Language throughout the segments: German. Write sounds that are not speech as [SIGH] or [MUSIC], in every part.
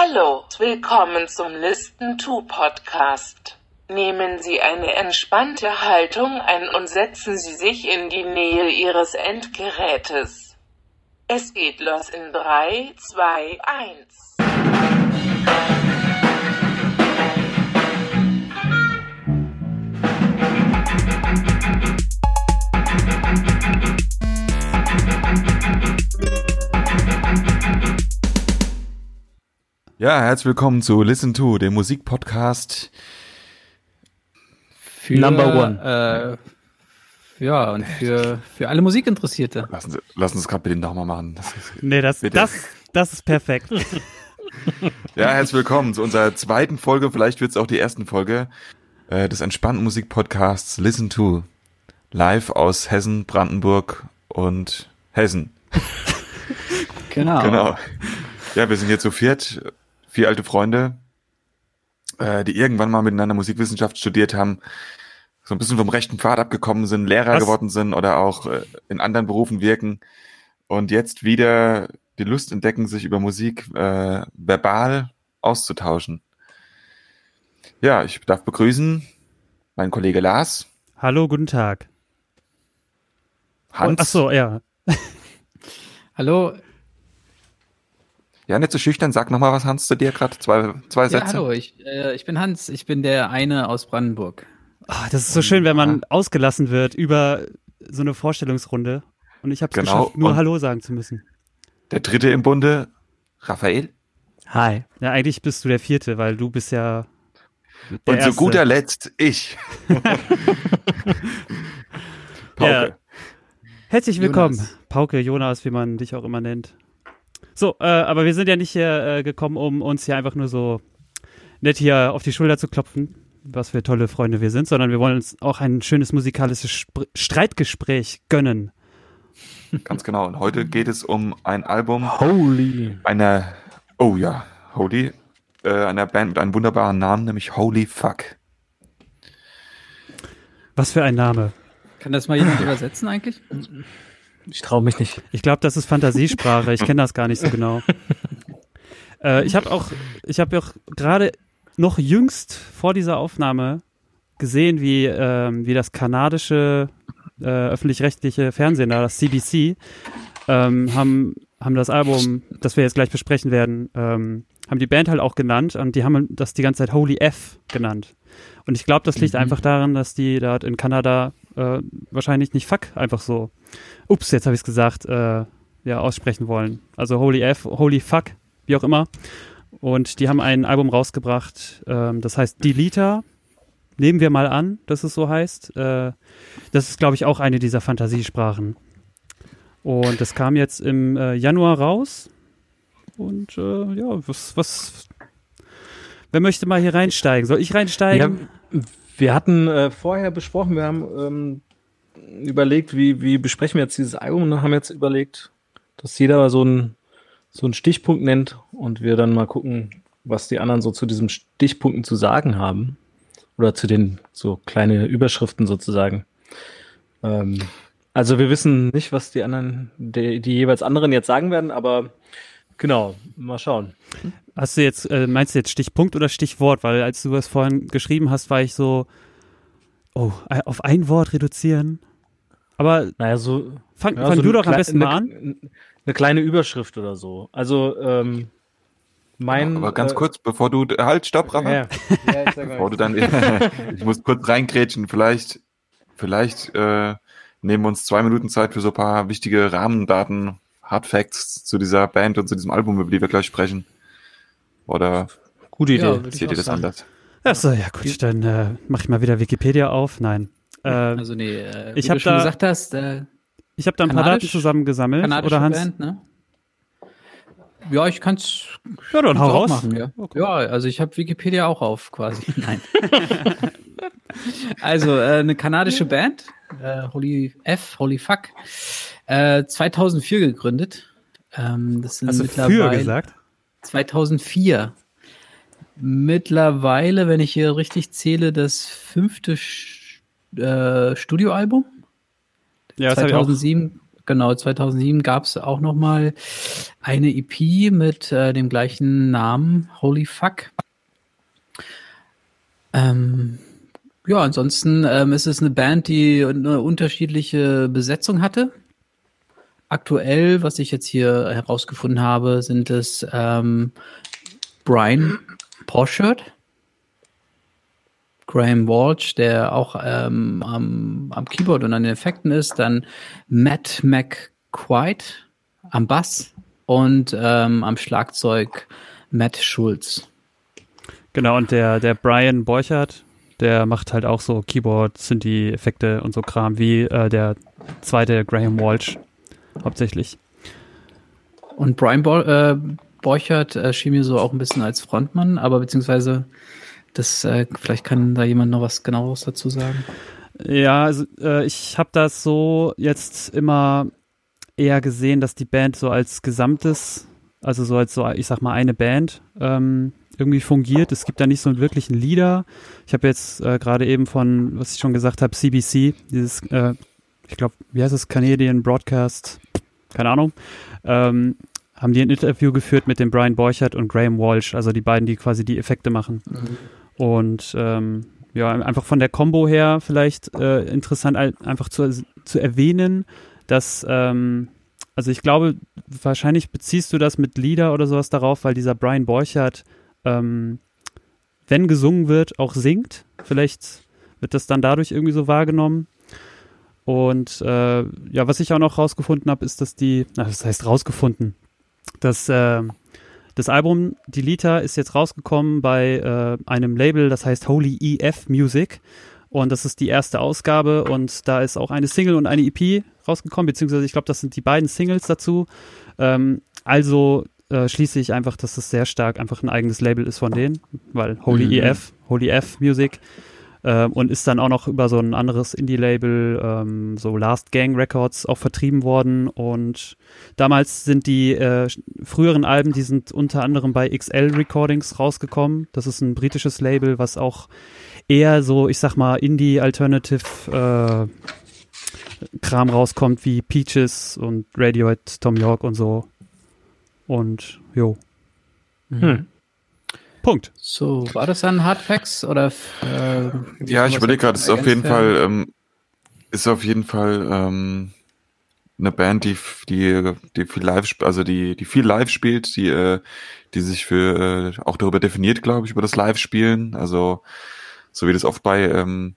Hallo, willkommen zum Listen to Podcast. Nehmen Sie eine entspannte Haltung ein und setzen Sie sich in die Nähe Ihres Endgerätes. Es geht los in 3, 2, 1. Ja, herzlich willkommen zu Listen to, dem Musikpodcast. Für, Number one. Äh, ja, und für, für alle Musikinteressierte. Lassen Sie, lassen Sie es gerade bitte nochmal machen. Das ist, Nee, das, Bitte. das, das ist perfekt. ja, herzlich willkommen zu unserer zweiten Folge, vielleicht wird es auch die ersten Folge äh, des entspannten Musikpodcasts Listen to. Live aus Hessen, Brandenburg und Hessen. Genau. Genau. Ja, wir sind hier zu viert, vier alte Freunde, äh, die irgendwann mal miteinander Musikwissenschaft studiert haben, so ein bisschen vom rechten Pfad abgekommen sind, Lehrer Was? geworden sind oder auch äh, in anderen Berufen wirken und jetzt wieder die Lust entdecken, sich über Musik äh, verbal auszutauschen. Ja, ich darf begrüßen meinen Kollege Lars, Hallo, guten Tag. Hans. Ach so, ja. Hallo, Ja, nicht so schüchtern, sag nochmal was, Hans, zu dir gerade, zwei, zwei ja, Sätze. hallo, ich, äh, ich bin Hans, ich bin der eine aus Brandenburg. Ah, das ist so schön, wenn man ausgelassen wird über so eine Vorstellungsrunde. Und ich habe es Genau, geschafft, nur und- Hallo sagen zu müssen. Der dritte im Bunde, Raphael. Hi. Ja, eigentlich bist du der Vierte, weil du bist ja der Und zu Erste. guter Letzt ich. [LAUGHS] Pauke. Ja. Herzlich willkommen, Jonas. Pauke, Jonas, wie man dich auch immer nennt. So, äh, aber wir sind ja nicht hier äh, gekommen, um uns hier einfach nur so nett hier auf die Schulter zu klopfen, was für tolle Freunde wir sind, sondern wir wollen uns auch ein schönes musikalisches Spr Streitgespräch gönnen. Ganz genau. Und heute geht es um ein Album Holy. einer, oh ja, Holy, äh, einer Band mit einem wunderbaren Namen, nämlich Holy Fuck. Was für ein Name. Kann das mal jemand übersetzen eigentlich? Ich traue mich nicht. Ich glaube, das ist Fantasiesprache. Ich kenne das gar nicht so genau. [LAUGHS] äh, ich habe auch, ich habe auch gerade noch jüngst vor dieser Aufnahme gesehen, wie, ähm, wie das kanadische äh, öffentlich-rechtliche Fernsehen, da das CBC, ähm, haben, haben das Album, das wir jetzt gleich besprechen werden, ähm, haben die Band halt auch genannt und die haben das die ganze Zeit Holy F genannt. Und ich glaube, das liegt Mhm. einfach daran, dass die dort in Kanada äh, wahrscheinlich nicht Fuck einfach so, ups, jetzt habe ich es gesagt, äh, ja, aussprechen wollen. Also Holy F, Holy Fuck, wie auch immer. Und die haben ein Album rausgebracht, ähm, das heißt Deleter. Nehmen wir mal an, dass es so heißt. Äh, das ist, glaube ich, auch eine dieser Fantasiesprachen. Und das kam jetzt im äh, Januar raus. Und äh, ja, was, was. Wer möchte mal hier reinsteigen? Soll ich reinsteigen? Wir hatten äh, vorher besprochen, wir haben ähm, überlegt, wie, wie besprechen wir jetzt dieses Album und haben jetzt überlegt, dass jeder so einen so Stichpunkt nennt und wir dann mal gucken, was die anderen so zu diesen Stichpunkten zu sagen haben. Oder zu den so kleine Überschriften sozusagen. Ähm, also wir wissen nicht, was die anderen, die, die jeweils anderen jetzt sagen werden, aber genau, mal schauen. Hast du jetzt, äh, meinst du jetzt Stichpunkt oder Stichwort? Weil als du das vorhin geschrieben hast, war ich so, oh, äh, auf ein Wort reduzieren. Aber Naja, so, fang, Ja, fang so du doch am besten mal eine, an. Eine kleine Überschrift oder so. Also, ähm, mein. Aber ganz äh, kurz, bevor du, halt, stopp, Rafa. Ja, ja, [LAUGHS] ich sag Bevor du mal. dann, [LAUGHS] ich muss kurz reingrätschen, vielleicht, vielleicht äh, nehmen wir uns zwei Minuten Zeit für so ein paar wichtige Rahmendaten, Hard Facts zu dieser Band und zu diesem Album, über die wir gleich sprechen. Oder Gute Idee. Ja, seht ihr das sagen. anders? Achso, ja gut, dann äh, mach ich mal wieder Wikipedia auf. Nein. Äh, Also nee, äh, wie ich du hab schon da- gesagt hast, äh, ich habe da ein paar Daten zusammengesammelt. Oder Hans? Band, ne? Ja, ich kann's, Ja, dann hau raus. machen, ja. Okay. ja, also ich habe Wikipedia auch auf quasi. [LAUGHS] Nein. [LAUGHS] also äh, eine kanadische Band, äh, Holy F, Holy Fuck, äh, 2004 gegründet. Ähm, das sind Hast du mittlerweile für gesagt? 2004. Mittlerweile, wenn ich hier richtig zähle, das fünfte Sch- äh, Studioalbum. Ja, das habe ich auch. 2007 genau, 2007 gab es auch noch mal eine EP mit äh, dem gleichen Namen, Holy Fuck. Ähm, ja, ansonsten ähm, ist es eine Band, die eine unterschiedliche Besetzung hatte. Aktuell, was ich jetzt hier herausgefunden habe, sind es ähm, Brian Poschert, Graham Walsh, der auch ähm, am, am Keyboard und an den Effekten ist, dann Matt McQuaid am Bass und ähm, am Schlagzeug Matt Schulz. Genau, und der, der Brian Borchert, der macht halt auch so Keyboard, Synthi-Effekte und so Kram, wie äh, der zweite Graham Walsh hauptsächlich. Und Brian Bo äh, Borchert äh, schien mir so auch ein bisschen als Frontmann, aber beziehungsweise das, äh, vielleicht kann da jemand noch was genaueres dazu sagen. Ja, also äh, ich habe das so jetzt immer eher gesehen, dass die Band so als Gesamtes, also so als so, ich sag mal, eine Band ähm, irgendwie fungiert. Es gibt da nicht so einen wirklichen Leader. Ich habe jetzt äh, gerade eben von, was ich schon gesagt habe, CBC, dieses, äh, ich glaube, wie heißt es, Canadian Broadcast, keine Ahnung, ähm, haben die ein Interview geführt mit dem Brian Borchert und Graham Walsh, also die beiden, die quasi die Effekte machen. Mhm. Und ähm, ja, einfach von der Combo her vielleicht äh, interessant einfach zu, zu erwähnen, dass, ähm, also ich glaube, wahrscheinlich beziehst du das mit Lieder oder sowas darauf, weil dieser Brian Borchert, ähm, wenn gesungen wird, auch singt. Vielleicht wird das dann dadurch irgendwie so wahrgenommen. Und äh, ja, was ich auch noch rausgefunden habe, ist, dass die, na, das heißt rausgefunden, dass äh, das Album Die Lita ist jetzt rausgekommen bei äh, einem Label, das heißt Holy EF Music. Und das ist die erste Ausgabe und da ist auch eine Single und eine EP rausgekommen, beziehungsweise ich glaube, das sind die beiden Singles dazu. Ähm, also äh, schließe ich einfach, dass es sehr stark einfach ein eigenes Label ist von denen, weil Holy mhm. EF, Holy F Music ähm, und ist dann auch noch über so ein anderes Indie-Label, ähm, so Last Gang Records, auch vertrieben worden. Und damals sind die äh, früheren Alben, die sind unter anderem bei XL Recordings rausgekommen. Das ist ein britisches Label, was auch eher so, ich sag mal, Indie-Alternative äh, Kram rauskommt, wie Peaches und Radiohead, Tom York und so. Und jo. Hm. Punkt. So, war das dann Hardfacts oder? Äh, ja, ich überlege gerade, ist auf jeden Fall, ähm, ist auf jeden Fall ähm, eine Band, die die die viel live, also die die viel live spielt, die äh, die sich für äh, auch darüber definiert, glaube ich, über das Live-Spielen. Also so wie das oft bei ähm,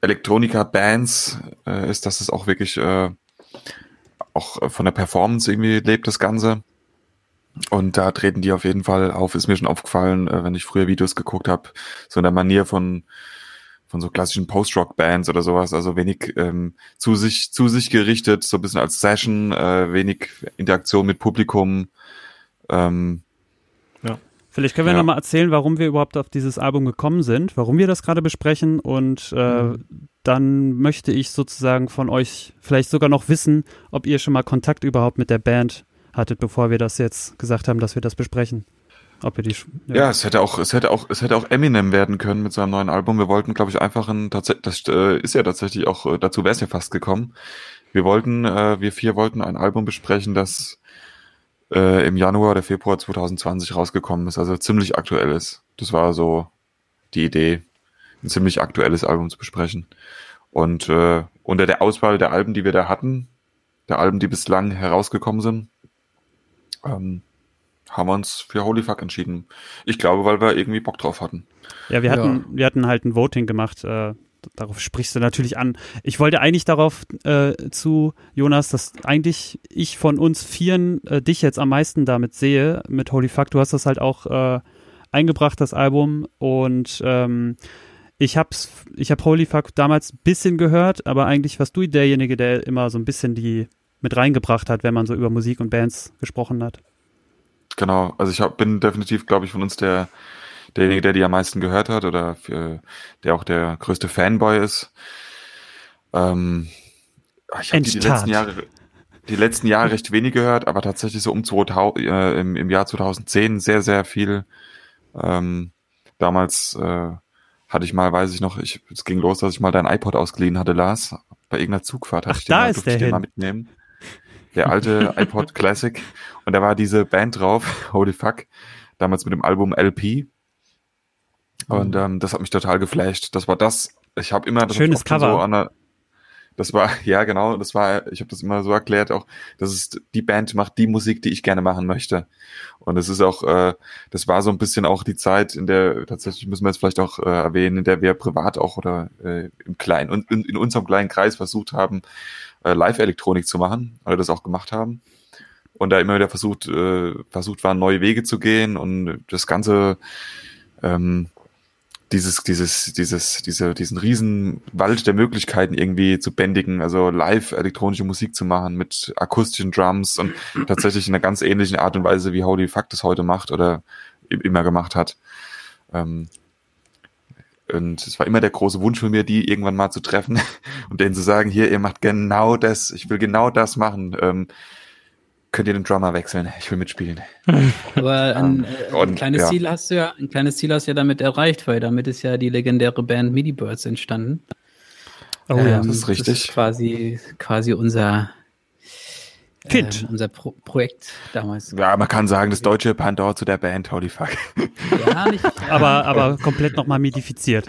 Elektronika-Bands äh, ist, dass es auch wirklich äh, auch von der Performance irgendwie lebt das Ganze. Und da treten die auf jeden Fall auf, ist mir schon aufgefallen, äh, wenn ich früher Videos geguckt habe, so in der Manier von von so klassischen Post-Rock-Bands oder sowas, also wenig ähm, zu sich zu sich gerichtet, so ein bisschen als Session, äh, wenig Interaktion mit Publikum. Ähm, ja. Vielleicht können wir ja. nochmal erzählen, warum wir überhaupt auf dieses Album gekommen sind, warum wir das gerade besprechen und äh, mhm. dann möchte ich sozusagen von euch vielleicht sogar noch wissen, ob ihr schon mal Kontakt überhaupt mit der Band hattet, bevor wir das jetzt gesagt haben, dass wir das besprechen. Ob ihr die, ja. ja, es hätte auch, es hätte auch, es hätte auch Eminem werden können mit seinem neuen Album. Wir wollten, glaube ich, einfach ein, das äh, ist ja tatsächlich auch, äh, dazu wäre es ja fast gekommen. Wir wollten, äh, wir vier wollten ein Album besprechen, das im Januar oder Februar 2020 rausgekommen ist, also ziemlich aktuell ist. Das war so die Idee, ein ziemlich aktuelles Album zu besprechen. Und äh, unter der Auswahl der Alben, die wir da hatten, der Alben, die bislang herausgekommen sind, ähm, haben wir uns für Holy Fuck entschieden. Ich glaube, weil wir irgendwie Bock drauf hatten. Ja, wir hatten, ja. wir hatten halt ein Voting gemacht. Äh, darauf sprichst du natürlich an. Ich wollte eigentlich darauf äh, zu, Jonas, dass eigentlich ich von uns Vieren äh, dich jetzt am meisten damit sehe, mit Holy Fuck. Du hast das halt auch äh, eingebracht, das Album. Und ähm, ich hab's, ich hab Holy Fuck damals ein bisschen gehört, aber eigentlich warst du derjenige, der immer so ein bisschen die mit reingebracht hat, wenn man so über Musik und Bands gesprochen hat. Genau, also ich hab, bin definitiv, glaube ich, von uns der derjenige, der die am meisten gehört hat oder für, der auch der größte Fanboy ist. Ähm, ich habe die, die letzten Jahre die letzten Jahre recht wenig gehört, aber tatsächlich so um 2000, äh, im, im Jahr 2010 sehr, sehr viel. Ähm, damals äh, hatte ich mal, weiß ich noch, ich, es ging los, dass ich mal dein iPod ausgeliehen hatte, Lars. Bei irgendeiner Zugfahrt hatte Ach, ich den da mal, ist der ich den mal mitnehmen. Der alte [LAUGHS] iPod Classic. Und da war diese Band drauf, [LAUGHS] Holy Fuck, damals mit dem Album LP. Und Mhm. ähm, das hat mich total geflasht. Das war das. Ich habe immer das Schönes Cover. So an der, das war [LAUGHS] ja genau. Das war. Ich habe das immer so erklärt. Auch das ist die Band macht die Musik, die ich gerne machen möchte. Und es ist auch. Äh, das war so ein bisschen auch die Zeit, in der tatsächlich müssen wir jetzt vielleicht auch äh, erwähnen, in der wir privat auch oder äh, im kleinen und in, in unserem kleinen Kreis versucht haben, äh, Live-Elektronik zu machen oder das auch gemacht haben und da immer wieder versucht, äh, versucht waren, neue Wege zu gehen und das ganze ähm, dieses, dieses, dieses, diese, diesen riesen Wald der Möglichkeiten irgendwie zu bändigen, also live elektronische Musik zu machen mit akustischen Drums und tatsächlich in einer ganz ähnlichen Art und Weise, wie Holy Fuck das heute macht oder immer gemacht hat. Ähm, und es war immer der große Wunsch von mir, die irgendwann mal zu treffen [LAUGHS] und denen zu sagen, hier, ihr macht genau das, ich will genau das machen. Ähm, könnt ihr den Drummer wechseln? Ich will mitspielen. [LAUGHS] Aber ein, äh, ein Und, kleines ja. Ziel hast du ja, ein kleines Ziel hast du ja damit erreicht, weil damit ist ja die legendäre Band Midi Birds entstanden. Oh ja. Ähm, das ist richtig. Das ist quasi, quasi unser, Kind. ähm, unser Pro Projekt damals. Ja, man kann sagen, das deutsche Pandor zu der Band, holy fuck. Ja, nicht. [LAUGHS] Aber, aber komplett nochmal modifiziert.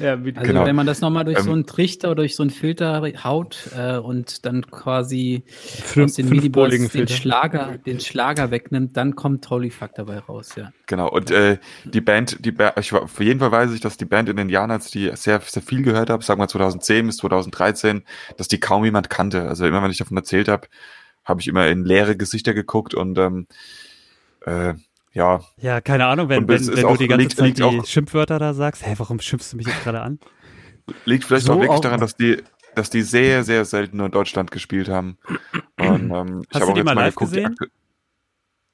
Ja, Also Genau. wenn man das nochmal durch Ähm, so einen Trichter oder durch so einen Filter haut äh, und dann quasi Fünf- aus den Minibirds den Filter. Schlager, den Schlager wegnimmt, dann kommt Holy Fuck dabei raus, ja. Genau, und äh, die Band, die ba ich auf jeden Fall weiß ich, dass die Band in den Jahren, als ich die sehr, sehr viel gehört habe, sagen wir 2010 bis 2013, dass die kaum jemand kannte. Also immer, wenn ich davon erzählt habe, habe ich immer in leere Gesichter geguckt und ähm, äh, ja, Ja, keine Ahnung, wenn, wenn, wenn du die ganze liegt- Zeit liegt die auch- Schimpfwörter da sagst. Hä, warum schimpfst du mich jetzt gerade an? liegt vielleicht So auch wirklich auch- daran, dass die, dass die sehr, sehr selten nur in Deutschland gespielt haben. [CLEARS THROAT] Und, ähm, ich Hast habe du auch die jetzt mal mal live geguckt, gesehen?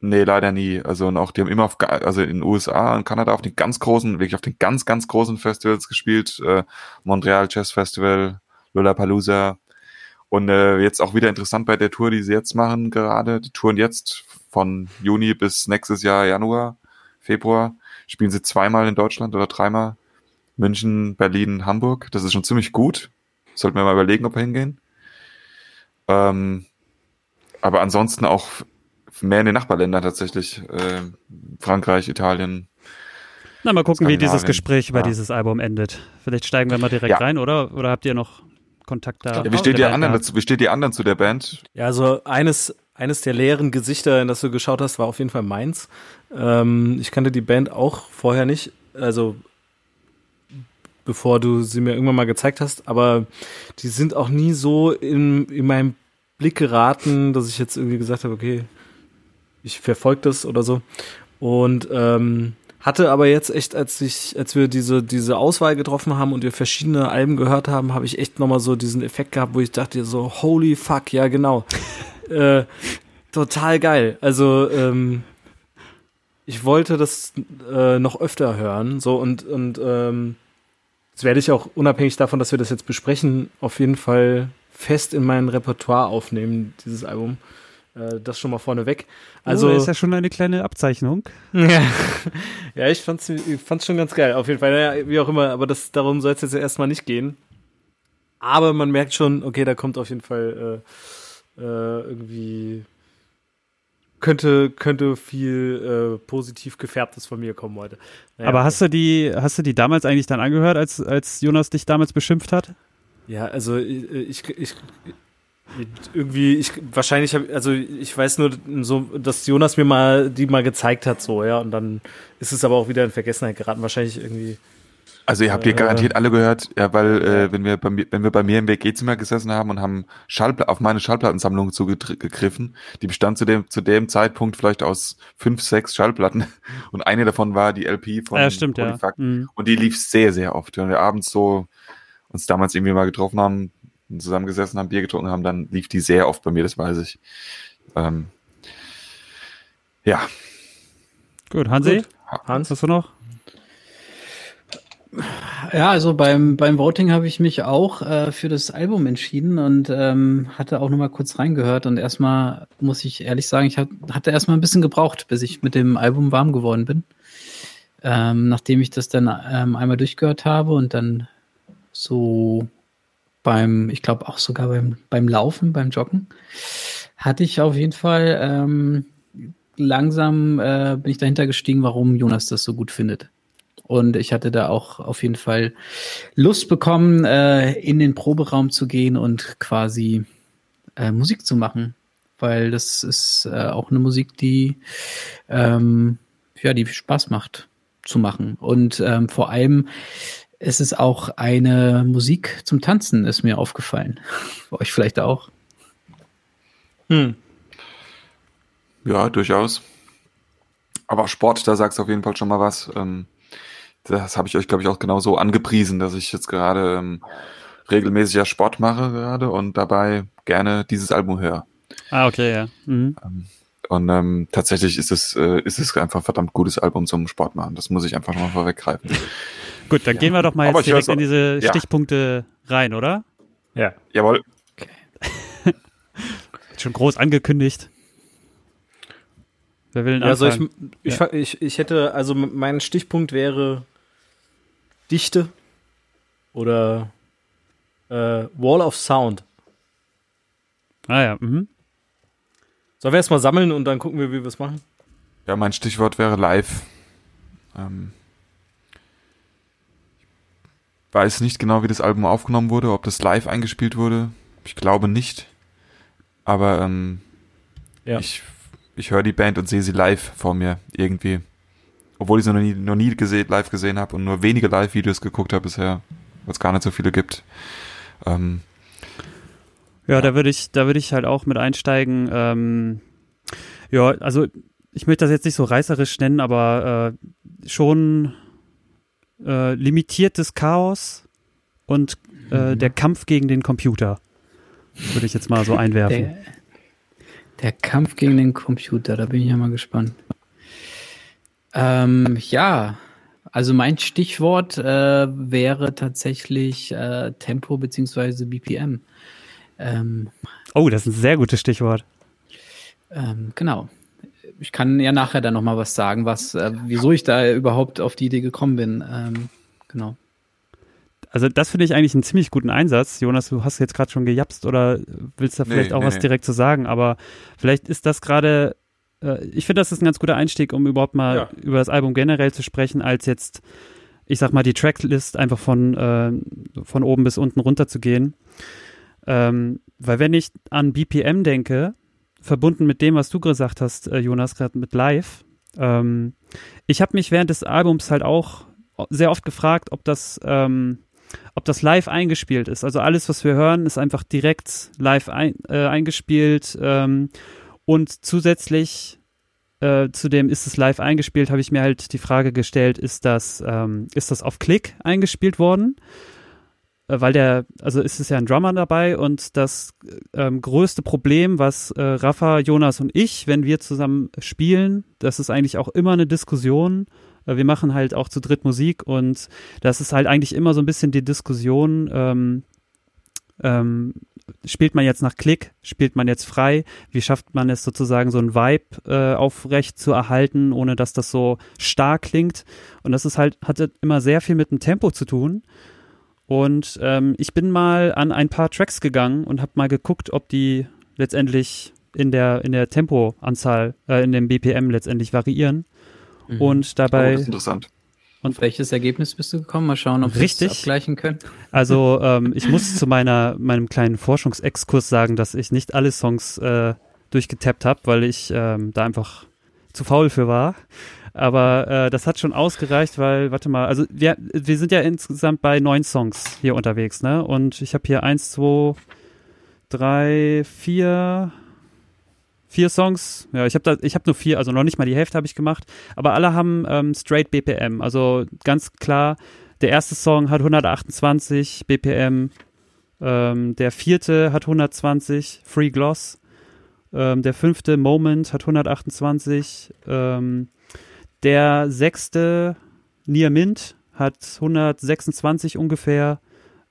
Nee, leider nie. Also und auch die haben immer auf, also in den USA und Kanada auf den ganz großen, wirklich auf den ganz, ganz großen Festivals gespielt. Äh, Montreal Jazz Festival, Lollapalooza. Und äh, jetzt auch wieder interessant bei der Tour, die sie jetzt machen gerade. Die touren jetzt von Juni bis nächstes Jahr Januar, Februar. Spielen sie zweimal in Deutschland oder dreimal. München, Berlin, Hamburg. Das ist schon ziemlich gut. Sollten wir mal überlegen, ob wir hingehen. Ähm, aber ansonsten auch mehr in den Nachbarländern tatsächlich. Äh, Frankreich, Italien. Na, mal gucken, wie dieses. Gespräch über Ja. dieses Album endet. Vielleicht steigen wir mal direkt Ja. rein, oder? Oder habt ihr noch Kontakt da? Ja, wie steht die anderen dazu? Wie steht die anderen zu der Band? Ja, also eines, eines der leeren Gesichter, in das du geschaut hast, war auf jeden Fall meins. Ähm, ich kannte die Band auch vorher nicht, also bevor du sie mir irgendwann mal gezeigt hast, aber die sind auch nie so in, in meinem Blick geraten, dass ich jetzt irgendwie gesagt habe, okay, ich verfolge das oder so. Und ähm, hatte aber jetzt echt, als ich, als wir diese, diese Auswahl getroffen haben und wir verschiedene Alben gehört haben, habe ich echt nochmal so diesen Effekt gehabt, wo ich dachte so, holy fuck, ja genau. [LAUGHS] äh, total geil. Also, ähm, ich wollte das äh, noch öfter hören, so und, und ähm, das werde ich auch unabhängig davon, dass wir das jetzt besprechen, auf jeden Fall fest in mein Repertoire aufnehmen, dieses Album. Äh, das schon mal vorneweg. Also, Also, oh, ist ja schon eine kleine Abzeichnung. [LAUGHS] ja, ja ich, fand's, ich fand's schon ganz geil, auf jeden Fall. Naja, wie auch immer, aber das, darum soll es jetzt erstmal nicht gehen. Aber man merkt schon, okay, da kommt auf jeden Fall äh, äh, irgendwie könnte, könnte viel äh, positiv gefärbtes von mir kommen heute. Naja, Aber hast du die, hast du die damals eigentlich dann angehört, als, als Jonas dich damals beschimpft hat? Ja, also ich, ich, ich irgendwie, ich wahrscheinlich habe, also ich weiß nur so, dass Jonas mir mal die mal gezeigt hat, so, ja, und dann ist es aber auch wieder in Vergessenheit geraten. Wahrscheinlich irgendwie. Also ihr habt die Äh, garantiert alle gehört, ja, weil äh, wenn wir bei mir, wenn wir bei mir im WG-Zimmer gesessen haben und haben Schallpla auf meine Schallplattensammlung zugegriffen, die bestand zu dem zu dem Zeitpunkt vielleicht aus fünf, sechs Schallplatten [LAUGHS] und eine davon war die LP von Ja, stimmt, ja. Mhm. und die lief sehr sehr oft. Wenn wir abends so uns damals irgendwie mal getroffen haben, zusammengesessen haben, Bier getrunken haben, dann lief die sehr oft bei mir, das weiß ich. Ähm, ja, Gut, Hansi, Gut. Hans? hast du noch? Ja, also beim, beim Voting habe ich mich auch äh, für das Album entschieden und ähm, hatte auch noch mal kurz reingehört und erstmal muss ich ehrlich sagen, ich hat, hatte erstmal ein bisschen gebraucht, bis ich mit dem Album warm geworden bin. Ähm, nachdem ich das dann ähm, einmal durchgehört habe und dann so beim, ich glaube auch sogar beim, beim Laufen, beim Joggen, hatte ich auf jeden Fall ähm, langsam äh, bin ich dahinter gestiegen, warum Jonas das so gut findet. Und ich hatte da auch auf jeden Fall Lust bekommen, äh, in den Proberaum zu gehen und quasi äh, Musik zu machen. Weil das ist äh, auch eine Musik, die ähm, ja, die Spaß macht zu machen. Und ähm, vor allem ist es auch eine Musik zum Tanzen, ist mir aufgefallen. [LAUGHS] Bei euch vielleicht auch. Hm. Ja, durchaus. Aber Sport, da sagst du auf jeden Fall schon mal was. Ähm, das habe ich euch, glaube ich, auch genau so angepriesen, dass ich jetzt gerade ähm, regelmäßig ja Sport mache gerade und dabei gerne dieses Album höre. Ah, okay, ja. Mhm. Ähm, und ähm, tatsächlich ist es, äh, ist es einfach ein verdammt gutes Album zum Sport machen. Das muss ich einfach mal vorweggreifen. Gut, dann ja. gehen wir doch mal jetzt direkt in diese ja. Stichpunkte rein, oder? Ja. Jawohl. Okay. [LAUGHS] Schon groß angekündigt. Wer will denn also ich, ich, ja. ich, ich hätte, also mein Stichpunkt wäre Dichte oder äh, Wall of Sound. Ah ja, mhm. Sollen wir erstmal sammeln und dann gucken wir, wie wir es machen? Ja, mein Stichwort wäre live. Ähm, weiß nicht genau, wie das Album aufgenommen wurde, ob das live eingespielt wurde. Ich glaube nicht. Aber ähm, ja. ich ich höre die Band und sehe sie live vor mir irgendwie. Obwohl ich sie noch nie, noch nie gesehen, live gesehen habe und nur wenige Live-Videos geguckt habe bisher, weil es gar nicht so viele gibt. Ähm, ja, ja, da würde ich, da würde ich halt auch mit einsteigen. Ähm, ja, also ich möchte das jetzt nicht so reißerisch nennen, aber äh, schon äh, limitiertes Chaos und äh, mhm. der Kampf gegen den Computer. Würde ich jetzt mal so einwerfen. Der, der Kampf gegen den Computer, da bin ich ja mal gespannt. Ähm, ja, also mein Stichwort äh, wäre tatsächlich äh, Tempo beziehungsweise BPM. Ähm, oh, das ist ein sehr gutes Stichwort. Ähm, genau. Ich kann ja nachher dann noch mal was sagen, was, äh, wieso ich da überhaupt auf die Idee gekommen bin. Ähm, genau also das finde ich eigentlich einen ziemlich guten Einsatz. Jonas, du hast jetzt gerade schon gejapst oder willst da vielleicht nee, auch nee, was nee. direkt zu sagen, aber vielleicht ist das gerade, äh, ich finde, das ist ein ganz guter Einstieg, um überhaupt mal ja. über das Album generell zu sprechen, als jetzt, ich sag mal, die Tracklist einfach von, äh, von oben bis unten runter zu gehen. Ähm, weil wenn ich an BPM denke, verbunden mit dem, was du gesagt hast, äh, Jonas, gerade mit Live, ähm, ich habe mich während des Albums halt auch sehr oft gefragt, ob das ähm, ob das live eingespielt ist. Also alles, was wir hören, ist einfach direkt live ein, äh, eingespielt. Ähm, und zusätzlich äh, zu dem ist es live eingespielt, habe ich mir halt die Frage gestellt, ist das, ähm, ist das auf Klick eingespielt worden? Äh, weil der, also ist es ja ein Drummer dabei und das ähm, größte Problem, was äh, Rafa, Jonas und ich, wenn wir zusammen spielen, das ist eigentlich auch immer eine Diskussion, wir machen halt auch zu dritt Musik und das ist halt eigentlich immer so ein bisschen die Diskussion, ähm, ähm, spielt man jetzt nach Klick, spielt man jetzt frei, wie schafft man es sozusagen so ein Vibe äh, aufrecht zu erhalten, ohne dass das so stark klingt? Und das ist halt, hatte immer sehr viel mit dem Tempo zu tun und ähm, ich bin mal an ein paar Tracks gegangen und habe mal geguckt, ob die letztendlich in der, in der Tempoanzahl, äh, in dem BPM letztendlich variieren Mhm. Und dabei. Oh, das ist interessant. Und welches Ergebnis bist du gekommen? Mal schauen, ob wir es abgleichen können. Also [LAUGHS] ähm, ich muss zu meiner meinem kleinen Forschungsexkurs sagen, dass ich nicht alle Songs äh, durchgetappt habe, weil ich ähm, da einfach zu faul für war. Aber äh, das hat schon ausgereicht, weil, warte mal, also wir, wir sind ja insgesamt bei neun Songs hier unterwegs, ne? Und ich habe hier eins, zwei, drei, vier, vier Songs. Ja, ich habe da, ich habe nur vier, also noch nicht mal die Hälfte habe ich gemacht, aber alle haben ähm, straight BPM. Also ganz klar, der erste Song hat 128 BPM, ähm, der vierte hat 120 Free Gloss, ähm, der fünfte Moment hat 128, ähm, der sechste Near Mint hat 126 ungefähr.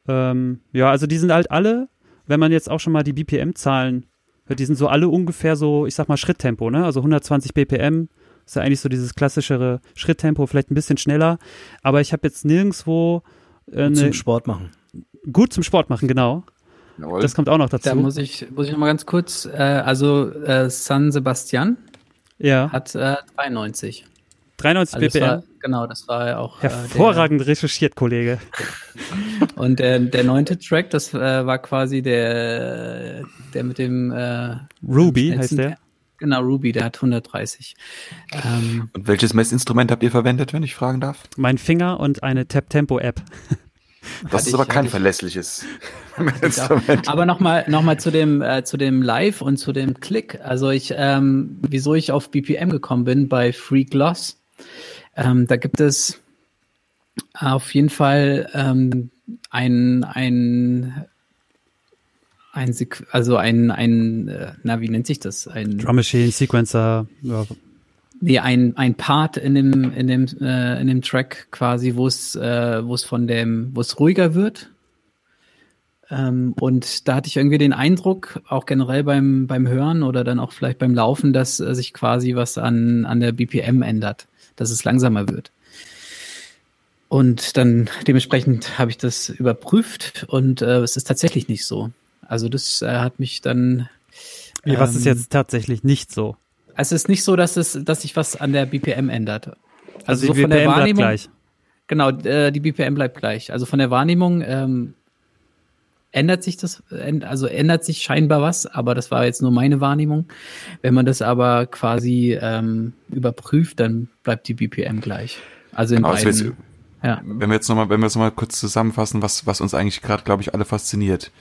Ähm, ja, also die sind halt alle, wenn man jetzt auch schon mal die BPM-Zahlen die sind so alle ungefähr so, ich sag mal, Schritttempo, ne? Also 120 BPM ist ja eigentlich so dieses klassischere Schritttempo, vielleicht ein bisschen schneller. Aber ich habe jetzt nirgendwo äh, zum Sport machen. gut zum Sport machen, genau. Jawohl. Das kommt auch noch dazu. Da muss ich, muss ich noch mal ganz kurz, äh, also äh, San Sebastian ja, hat äh, 93. 93 Also das BPM. war, genau, das war ja auch äh, Hervorragend recherchiert, Kollege. Der, [LAUGHS] und der, der neunte Track, das äh, war quasi der, der mit dem äh, Ruby heißt der. Genau, Ruby, der hat 130. Ähm, Und welches Messinstrument habt ihr verwendet, wenn ich fragen darf? Mein Finger und eine Tap-Tempo-App. Das ist aber ich- kein ich- verlässliches. [LAUGHS] Instrument. Aber nochmal noch mal zu dem äh, zu dem Live und zu dem Klick. Also ich, ähm, wieso ich auf BPM gekommen bin bei Free Gloss. Ähm, da gibt es auf jeden Fall ähm, ein ein ein also ein ein äh, na wie nennt sich das ein Drum Machine, Sequencer. Ja. Nee, ein, ein Part in dem, in dem, äh, in dem Track quasi, wo es, äh, wo es von dem, wo es ruhiger wird. Ähm, und da hatte ich irgendwie den Eindruck, auch generell beim, beim Hören oder dann auch vielleicht beim Laufen, dass äh, sich quasi was an, an der BPM ändert, dass es langsamer wird. Und dann dementsprechend habe ich das überprüft und äh, es ist tatsächlich nicht so. Also das äh, hat mich dann. Wie, was ist ähm, jetzt tatsächlich nicht so? es ist nicht so, dass es, dass sich was an der BPM ändert. Also, so die von der BPM bleibt Wahrnehmung. gleich. Genau, äh, die BPM bleibt gleich. Also von der Wahrnehmung ähm, ändert sich das, also ändert sich scheinbar was, aber das war jetzt nur meine Wahrnehmung. Wenn man das aber quasi ähm, überprüft, dann bleibt die BPM gleich. Also in Genau, beiden. jetzt, ja. wenn wir jetzt nochmal, wenn wir jetzt noch mal kurz zusammenfassen, was, was uns eigentlich gerade, glaube ich, alle fasziniert,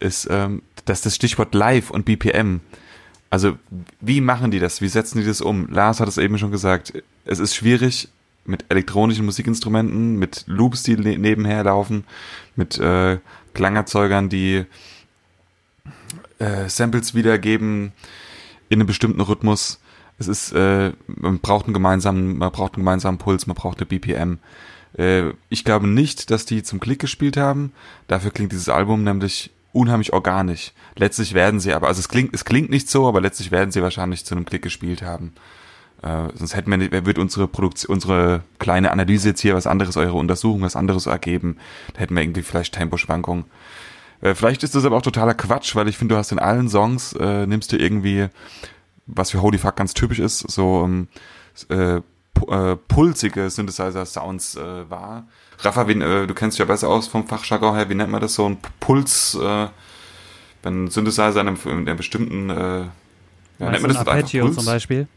ist, ähm, dass das Stichwort Live und BPM, also wie machen die das? Wie setzen die das um? Lars hat es eben schon gesagt, es ist schwierig mit elektronischen Musikinstrumenten, mit Loops, die le- nebenher laufen, mit äh, Klangerzeugern, die äh, Samples wiedergeben in einem bestimmten Rhythmus. Es ist, äh, man braucht einen gemeinsamen, man braucht einen gemeinsamen Puls, man braucht eine BPM. Äh, ich glaube nicht, dass die zum Klick gespielt haben. Dafür klingt dieses Album nämlich unheimlich organisch. Letztlich werden sie aber, also es klingt, es klingt nicht so, aber letztlich werden sie wahrscheinlich zu einem Klick gespielt haben. Äh, sonst hätten wir nicht, wird unsere Produktion, unsere kleine Analyse jetzt hier was anderes, eure Untersuchung was anderes ergeben. Da hätten wir irgendwie vielleicht Temposchwankungen. Äh, vielleicht ist das aber auch totaler Quatsch, weil ich finde, du hast in allen Songs, äh, nimmst du irgendwie, was für Holy Fuck ganz typisch ist, so ähm, äh, äh, pulsige Synthesizer-Sounds äh, wahr. Rafa, wie, äh, du kennst dich ja besser aus vom Fachjargon her, wie nennt man das so? Ein Puls, äh, wenn ein Synthesizer in einem, in einem bestimmten, äh, ja, nennt man das Arpeggio zum Beispiel.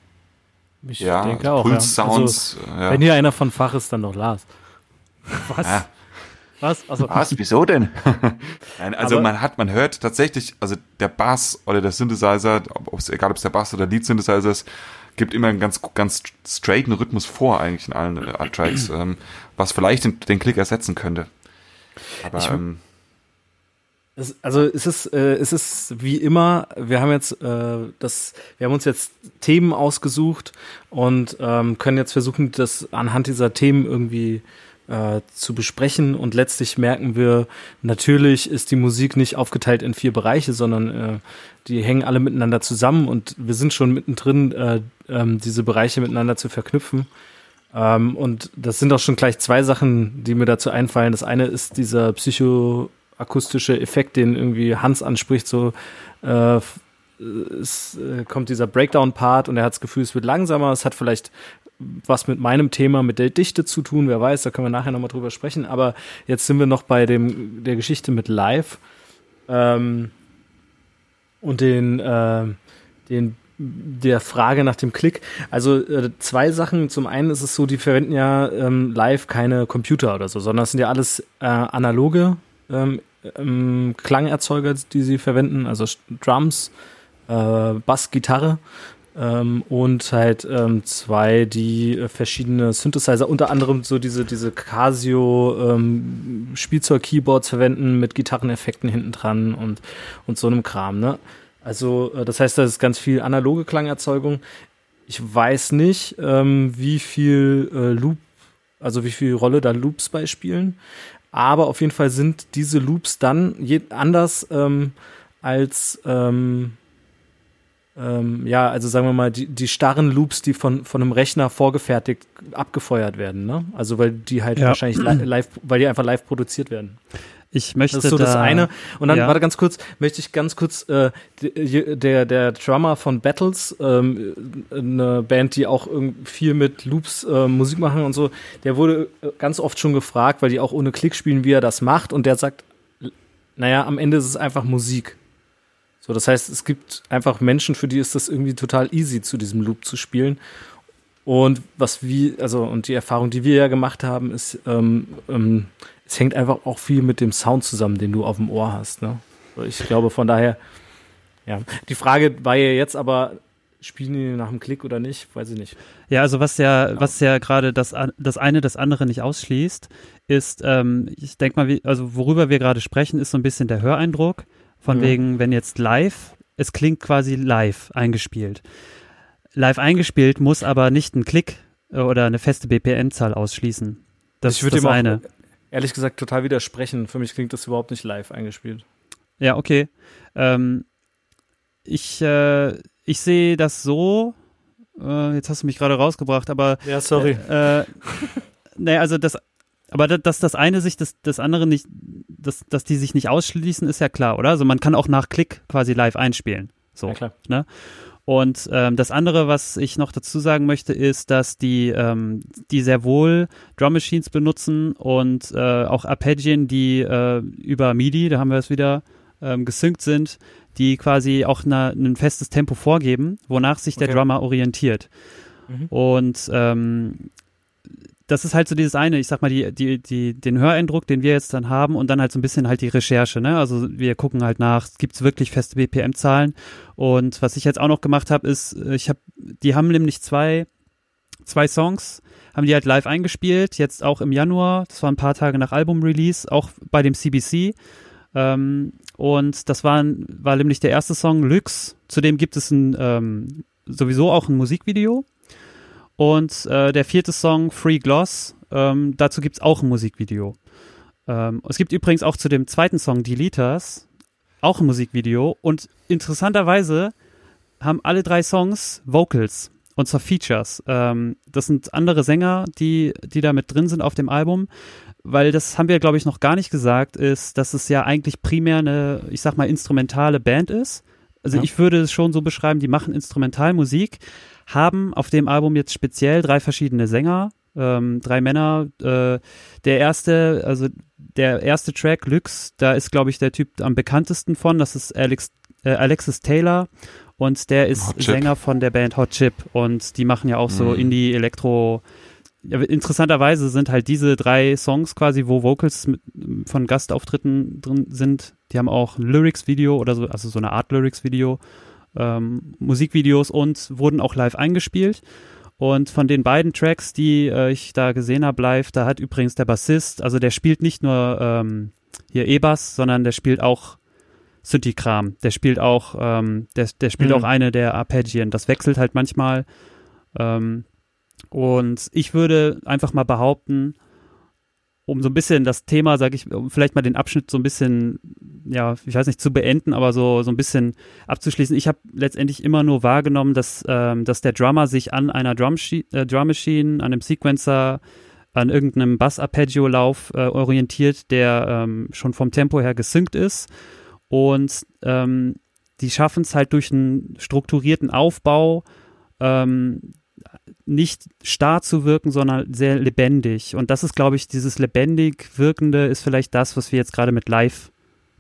Ich Ja, denke auch. ja. Puls-Sounds. Also, ja. Wenn hier einer von Fach ist, dann doch Lars. [LAUGHS] Was? Ja. Was? Also, Was? Wieso denn? [LAUGHS] Nein, also Aber- man hat, man hört tatsächlich, also der Bass oder der Synthesizer, ob es egal ob es der Bass oder Lead Synthesizer ist, gibt immer einen ganz ganz straighten Rhythmus vor eigentlich in allen äh, Tracks, [CLEARS THROAT] ähm, was vielleicht den, den Klick ersetzen könnte. Aber Ich- ähm, Es, also es ist, äh, es ist wie immer, wir haben jetzt äh, das, wir haben uns jetzt Themen ausgesucht und ähm, können jetzt versuchen, das anhand dieser Themen irgendwie äh, zu besprechen und letztlich merken wir, natürlich ist die Musik nicht aufgeteilt in vier Bereiche, sondern äh, die hängen alle miteinander zusammen und wir sind schon mittendrin, äh, ähm, diese Bereiche miteinander zu verknüpfen. Ähm, und das sind auch schon gleich zwei Sachen, die mir dazu einfallen. Das eine ist dieser psychoakustische Effekt, den irgendwie Hans anspricht, so äh, es äh, kommt dieser Breakdown-Part und er hat das Gefühl, es wird langsamer. Es hat vielleicht was mit meinem Thema, mit der Dichte zu tun, wer weiß, da können wir nachher nochmal drüber sprechen. Aber jetzt sind wir noch bei dem, der Geschichte mit Live ähm, und den, äh, den der Frage nach dem Klick. Also äh, zwei Sachen. Zum einen ist es so, die verwenden ja ähm, live keine Computer oder so, sondern es sind ja alles äh, analoge ähm, ähm, Klangerzeuger, die sie verwenden, also Drums, äh, Bass, Gitarre ähm, und halt ähm, zwei, die äh, verschiedene Synthesizer, unter anderem so diese, diese Casio ähm, Spielzeug-Keyboards verwenden mit Gitarreneffekten hinten dran und, und so einem Kram, ne? Also, äh, das heißt, da ist ganz viel analoge Klangerzeugung. Ich weiß nicht, ähm, wie viel äh, Loop, also wie viel Rolle da Loops beispielen. Aber auf jeden Fall sind diese Loops dann anders ähm, als ähm, ähm, ja, also sagen wir mal, die, die starren Loops, die von, von einem Rechner vorgefertigt abgefeuert werden, ne? Also weil die halt Ja. wahrscheinlich li live, weil die einfach live produziert werden. Ich möchte Das ist so da, das eine. Und dann, ja. warte ganz kurz, möchte ich ganz kurz, äh, der, der Drummer von Battles, ähm, eine Band, die auch viel mit Loops äh, Musik machen und so, der wurde äh, ganz oft schon gefragt, weil die auch ohne Klick spielen, wie er das macht. Und der sagt, naja, am Ende ist es einfach Musik. So, das heißt, es gibt einfach Menschen, für die ist das irgendwie total easy, zu diesem Loop zu spielen. Und was wir, also, und die Erfahrung, die wir ja gemacht haben, ist, ähm, ähm, es hängt einfach auch viel mit dem Sound zusammen, den du auf dem Ohr hast. Ne? Ich glaube, von daher, ja. Die Frage war ja jetzt aber, spielen die nach dem Klick oder nicht? Weiß ich nicht. Ja, also was ja, was ja gerade das, das eine das andere nicht ausschließt, ist, ähm, ich denke mal, wie, also worüber wir gerade sprechen, ist so ein bisschen der Höreindruck. Von Ja. wegen, wenn jetzt live, es klingt quasi live eingespielt. Live eingespielt muss aber nicht einen Klick äh, oder eine feste BPM-Zahl ausschließen. Das ich ist das dem auch eine. Ehrlich gesagt total widersprechen. Für mich klingt das überhaupt nicht live eingespielt. Ja, okay. Ähm, ich äh, ich sehe das so. Äh, jetzt hast du mich gerade rausgebracht, aber Ja, sorry. Äh, [LAUGHS] nee, also das, aber da- dass das eine sich das, das andere nicht, dass, dass die sich nicht ausschließen, ist ja klar, oder? Also man kann auch nach Klick quasi live einspielen. So. Ja, klar. Ne? Und ähm, das andere, was ich noch dazu sagen möchte, ist, dass die, ähm, die sehr wohl Drum Machines benutzen und äh, auch Arpeggien, die äh, über MIDI, da haben wir es wieder, ähm, gesynkt sind, die quasi auch ein festes Tempo vorgeben, wonach sich der Okay. Drummer orientiert. Mhm. Und ähm, das ist halt so dieses eine, ich sag mal, die, die, die, den Höreindruck, den wir jetzt dann haben und dann halt so ein bisschen halt die Recherche, ne? Also wir gucken halt nach, gibt es wirklich feste BPM-Zahlen? Und was ich jetzt auch noch gemacht habe, ist, äh, ich habe, die haben nämlich zwei, zwei Songs, haben die halt live eingespielt, jetzt auch im Januar, das war ein paar Tage nach Album-Release, auch bei dem CBC. Ähm, und das war, war nämlich der erste Song, Lux. Zudem gibt es ein, ähm, sowieso auch ein Musikvideo. Und äh, der vierte Song, Free Gloss, ähm, dazu gibt es auch ein Musikvideo. Ähm, es gibt übrigens auch zu dem zweiten Song, Deleters, auch ein Musikvideo. Und interessanterweise haben alle drei Songs Vocals und zwar Features. Ähm, das sind andere Sänger, die, die da mit drin sind auf dem Album, weil das haben wir, glaube ich, noch gar nicht gesagt, ist, dass es ja eigentlich primär eine, ich sag mal, instrumentale Band ist. Also Ja. ich würde es schon so beschreiben, die machen Instrumentalmusik, haben auf dem Album jetzt speziell drei verschiedene Sänger, ähm, drei Männer. Äh, der erste, also der erste Track, Lux, da ist, glaube ich, der Typ am bekanntesten von, das ist Alex, äh, Alexis Taylor und der ist. Sänger von der Band Hot Chip und die machen ja auch so Mhm. Indie, Elektro. Ja, interessanterweise sind halt diese drei Songs quasi, wo Vocals mit, von Gastauftritten drin sind. Die haben auch ein Lyrics-Video oder so, also so eine Art Lyrics-Video, ähm, Musikvideos und wurden auch live eingespielt. Und von den beiden Tracks, die äh, ich da gesehen habe live, da hat übrigens der Bassist, also der spielt nicht nur ähm, hier E-Bass, sondern der spielt auch Synthi-Kram. Der spielt auch, ähm, der, der spielt Mhm. auch eine der Arpeggien. Das wechselt halt manchmal. Ähm, und ich würde einfach mal behaupten, um so ein bisschen das Thema, sage ich, um vielleicht mal den Abschnitt so ein bisschen, ja, ich weiß nicht, zu beenden, aber so, so ein bisschen abzuschließen. Ich habe letztendlich immer nur wahrgenommen, dass, ähm, dass der Drummer sich an einer Drum, äh, Drum Machine, an einem Sequencer, an irgendeinem Bass-Arpeggio-Lauf äh, orientiert, der ähm, schon vom Tempo her gesynkt ist. Und ähm, die schaffen es halt durch einen strukturierten Aufbau, ähm, nicht starr zu wirken, sondern sehr lebendig. Und das ist, glaube ich, dieses lebendig wirkende ist vielleicht das, was wir jetzt gerade mit live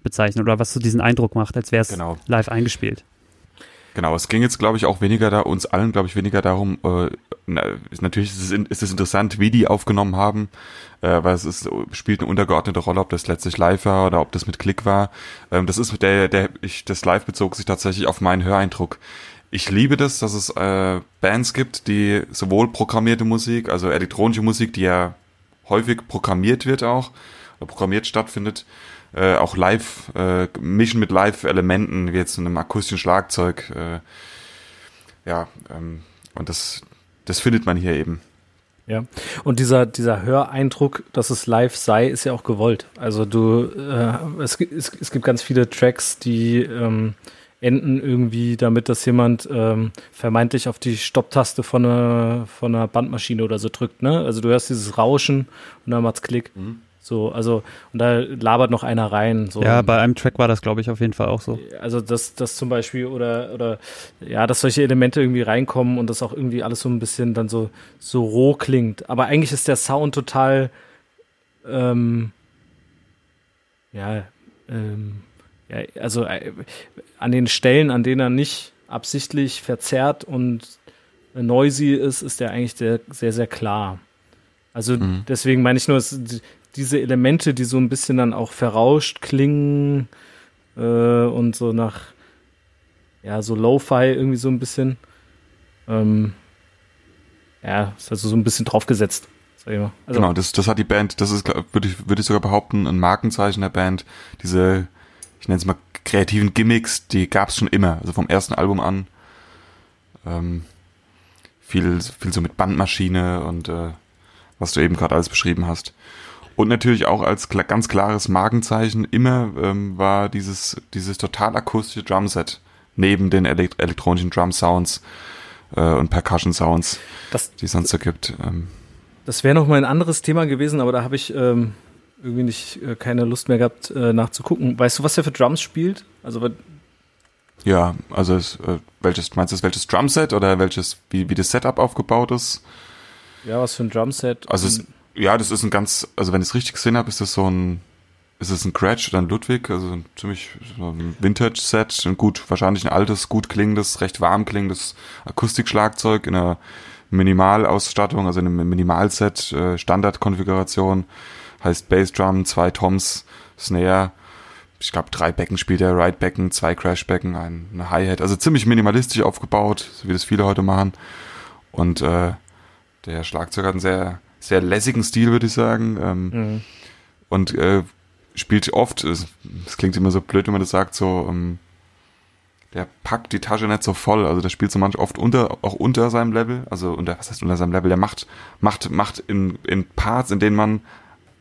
bezeichnen oder was so diesen Eindruck macht, als wäre es Genau. live eingespielt. Genau, es ging jetzt, glaube ich, auch weniger da, uns allen, glaube ich, weniger darum, äh, na, ist, natürlich ist es, ist es interessant, wie die aufgenommen haben, äh, weil es ist, spielt eine untergeordnete Rolle, ob das letztlich live war oder ob das mit Klick war. Ähm, das ist der, der, ich, das Live bezog sich tatsächlich auf meinen Höreindruck. Ich liebe das, dass es äh, Bands gibt, die sowohl programmierte Musik, also elektronische Musik, die ja häufig programmiert wird auch, oder programmiert stattfindet, äh, auch live, äh, mischen mit Live-Elementen, wie jetzt einem akustischen Schlagzeug. Äh, ja, ähm, und das, das findet man hier eben. Ja. Und dieser, dieser Höreindruck, dass es live sei, ist ja auch gewollt. Also du, äh, es, es, es gibt ganz viele Tracks, die ähm, enden irgendwie damit, dass jemand ähm, vermeintlich auf die Stopptaste von einer, von einer Bandmaschine oder so drückt. Ne? Also du hörst dieses Rauschen und dann macht's Klick. So, also, und da labert noch einer rein. So. Ja, bei einem Track war das, glaube ich, auf jeden Fall auch so. Also, dass das zum Beispiel oder, oder, ja, dass solche Elemente irgendwie reinkommen und das auch irgendwie alles so ein bisschen dann so, so roh klingt. Aber eigentlich ist der Sound total, ähm, ja, ähm, ja, also äh, an den Stellen, an denen er nicht absichtlich verzerrt und noisy ist, ist der eigentlich sehr, sehr, sehr klar. Also Mhm. deswegen meine ich nur, es, diese Elemente, die so ein bisschen dann auch verrauscht klingen äh, und so nach, ja, so Lo-Fi irgendwie so ein bisschen. Ähm, ja, ist also so ein bisschen draufgesetzt. Also, genau, das, das hat die Band, das ist, würde ich, würde ich sogar behaupten, ein Markenzeichen der Band. Diese, ich nenne es mal kreativen Gimmicks, die gab es schon immer, also vom ersten Album an. Ähm, viel, viel so mit Bandmaschine und äh, was du eben gerade alles beschrieben hast. Und natürlich auch als kla ganz klares Markenzeichen immer ähm, war dieses, dieses total akustische Drumset neben den elekt elektronischen Drum Sounds äh, und Percussion Sounds, Das- die es sonst so gibt. Ähm, Das wäre noch mal ein anderes Thema gewesen, aber da habe ich ähm, irgendwie nicht äh, keine Lust mehr gehabt äh, nachzugucken. Weißt du, was der für Drums spielt? Also Ja, also es, äh, welches meinst du, welches Drumset oder welches wie wie das Setup aufgebaut ist? ja, was für ein Drumset? Also es, ja, das ist ein ganz, also wenn ich es richtig gesehen habe, ist das so ein, ist es ein Gretsch oder ein Ludwig, also ein ziemlich so ein Vintage-Set, ein gut, wahrscheinlich ein altes, gut klingendes, recht warm klingendes Akustikschlagzeug in einer Minimalausstattung, also in einem Minimalset, Standardkonfiguration, heißt Bassdrum, zwei Toms, Snare, ich glaube drei Becken spielt er, Ride-Becken, zwei Crash-Becken, ein, eine Hi-Hat, also ziemlich minimalistisch aufgebaut, so wie das viele heute machen. Und äh, der Schlagzeuger hat einen sehr, sehr lässigen Stil, würde ich sagen. Ähm, Mhm. Und äh, spielt oft, es es klingt immer so blöd, wenn man das sagt, so, ähm, der packt die Tasche nicht so voll. Also der spielt so manchmal oft unter, auch unter seinem Level. Also unter, was heißt unter seinem Level? Der macht, macht, macht in, in Parts, in denen man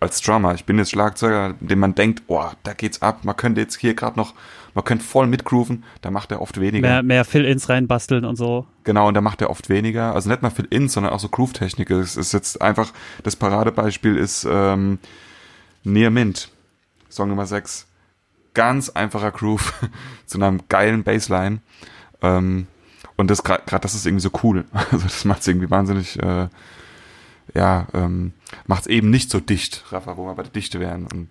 als Drummer, ich bin jetzt Schlagzeuger, denen man denkt, oh, da geht's ab, man könnte jetzt hier gerade noch, man könnte voll mitgrooven, da macht er oft weniger. Mehr, mehr Fill-Ins reinbasteln und so. Genau, und da macht er oft weniger. Also nicht mal für Ins, sondern auch so Groove-Technik. Es ist jetzt einfach, das Paradebeispiel ist ähm, Near Mint, Song Nummer 6. Ganz einfacher Groove [LAUGHS] zu einem geilen Bassline. Ähm, und das gerade das ist irgendwie so cool. [LAUGHS] Also das macht es irgendwie wahnsinnig, äh, ja, ähm, macht es eben nicht so dicht, Rafa, wo wir bei der Dichte wären. Und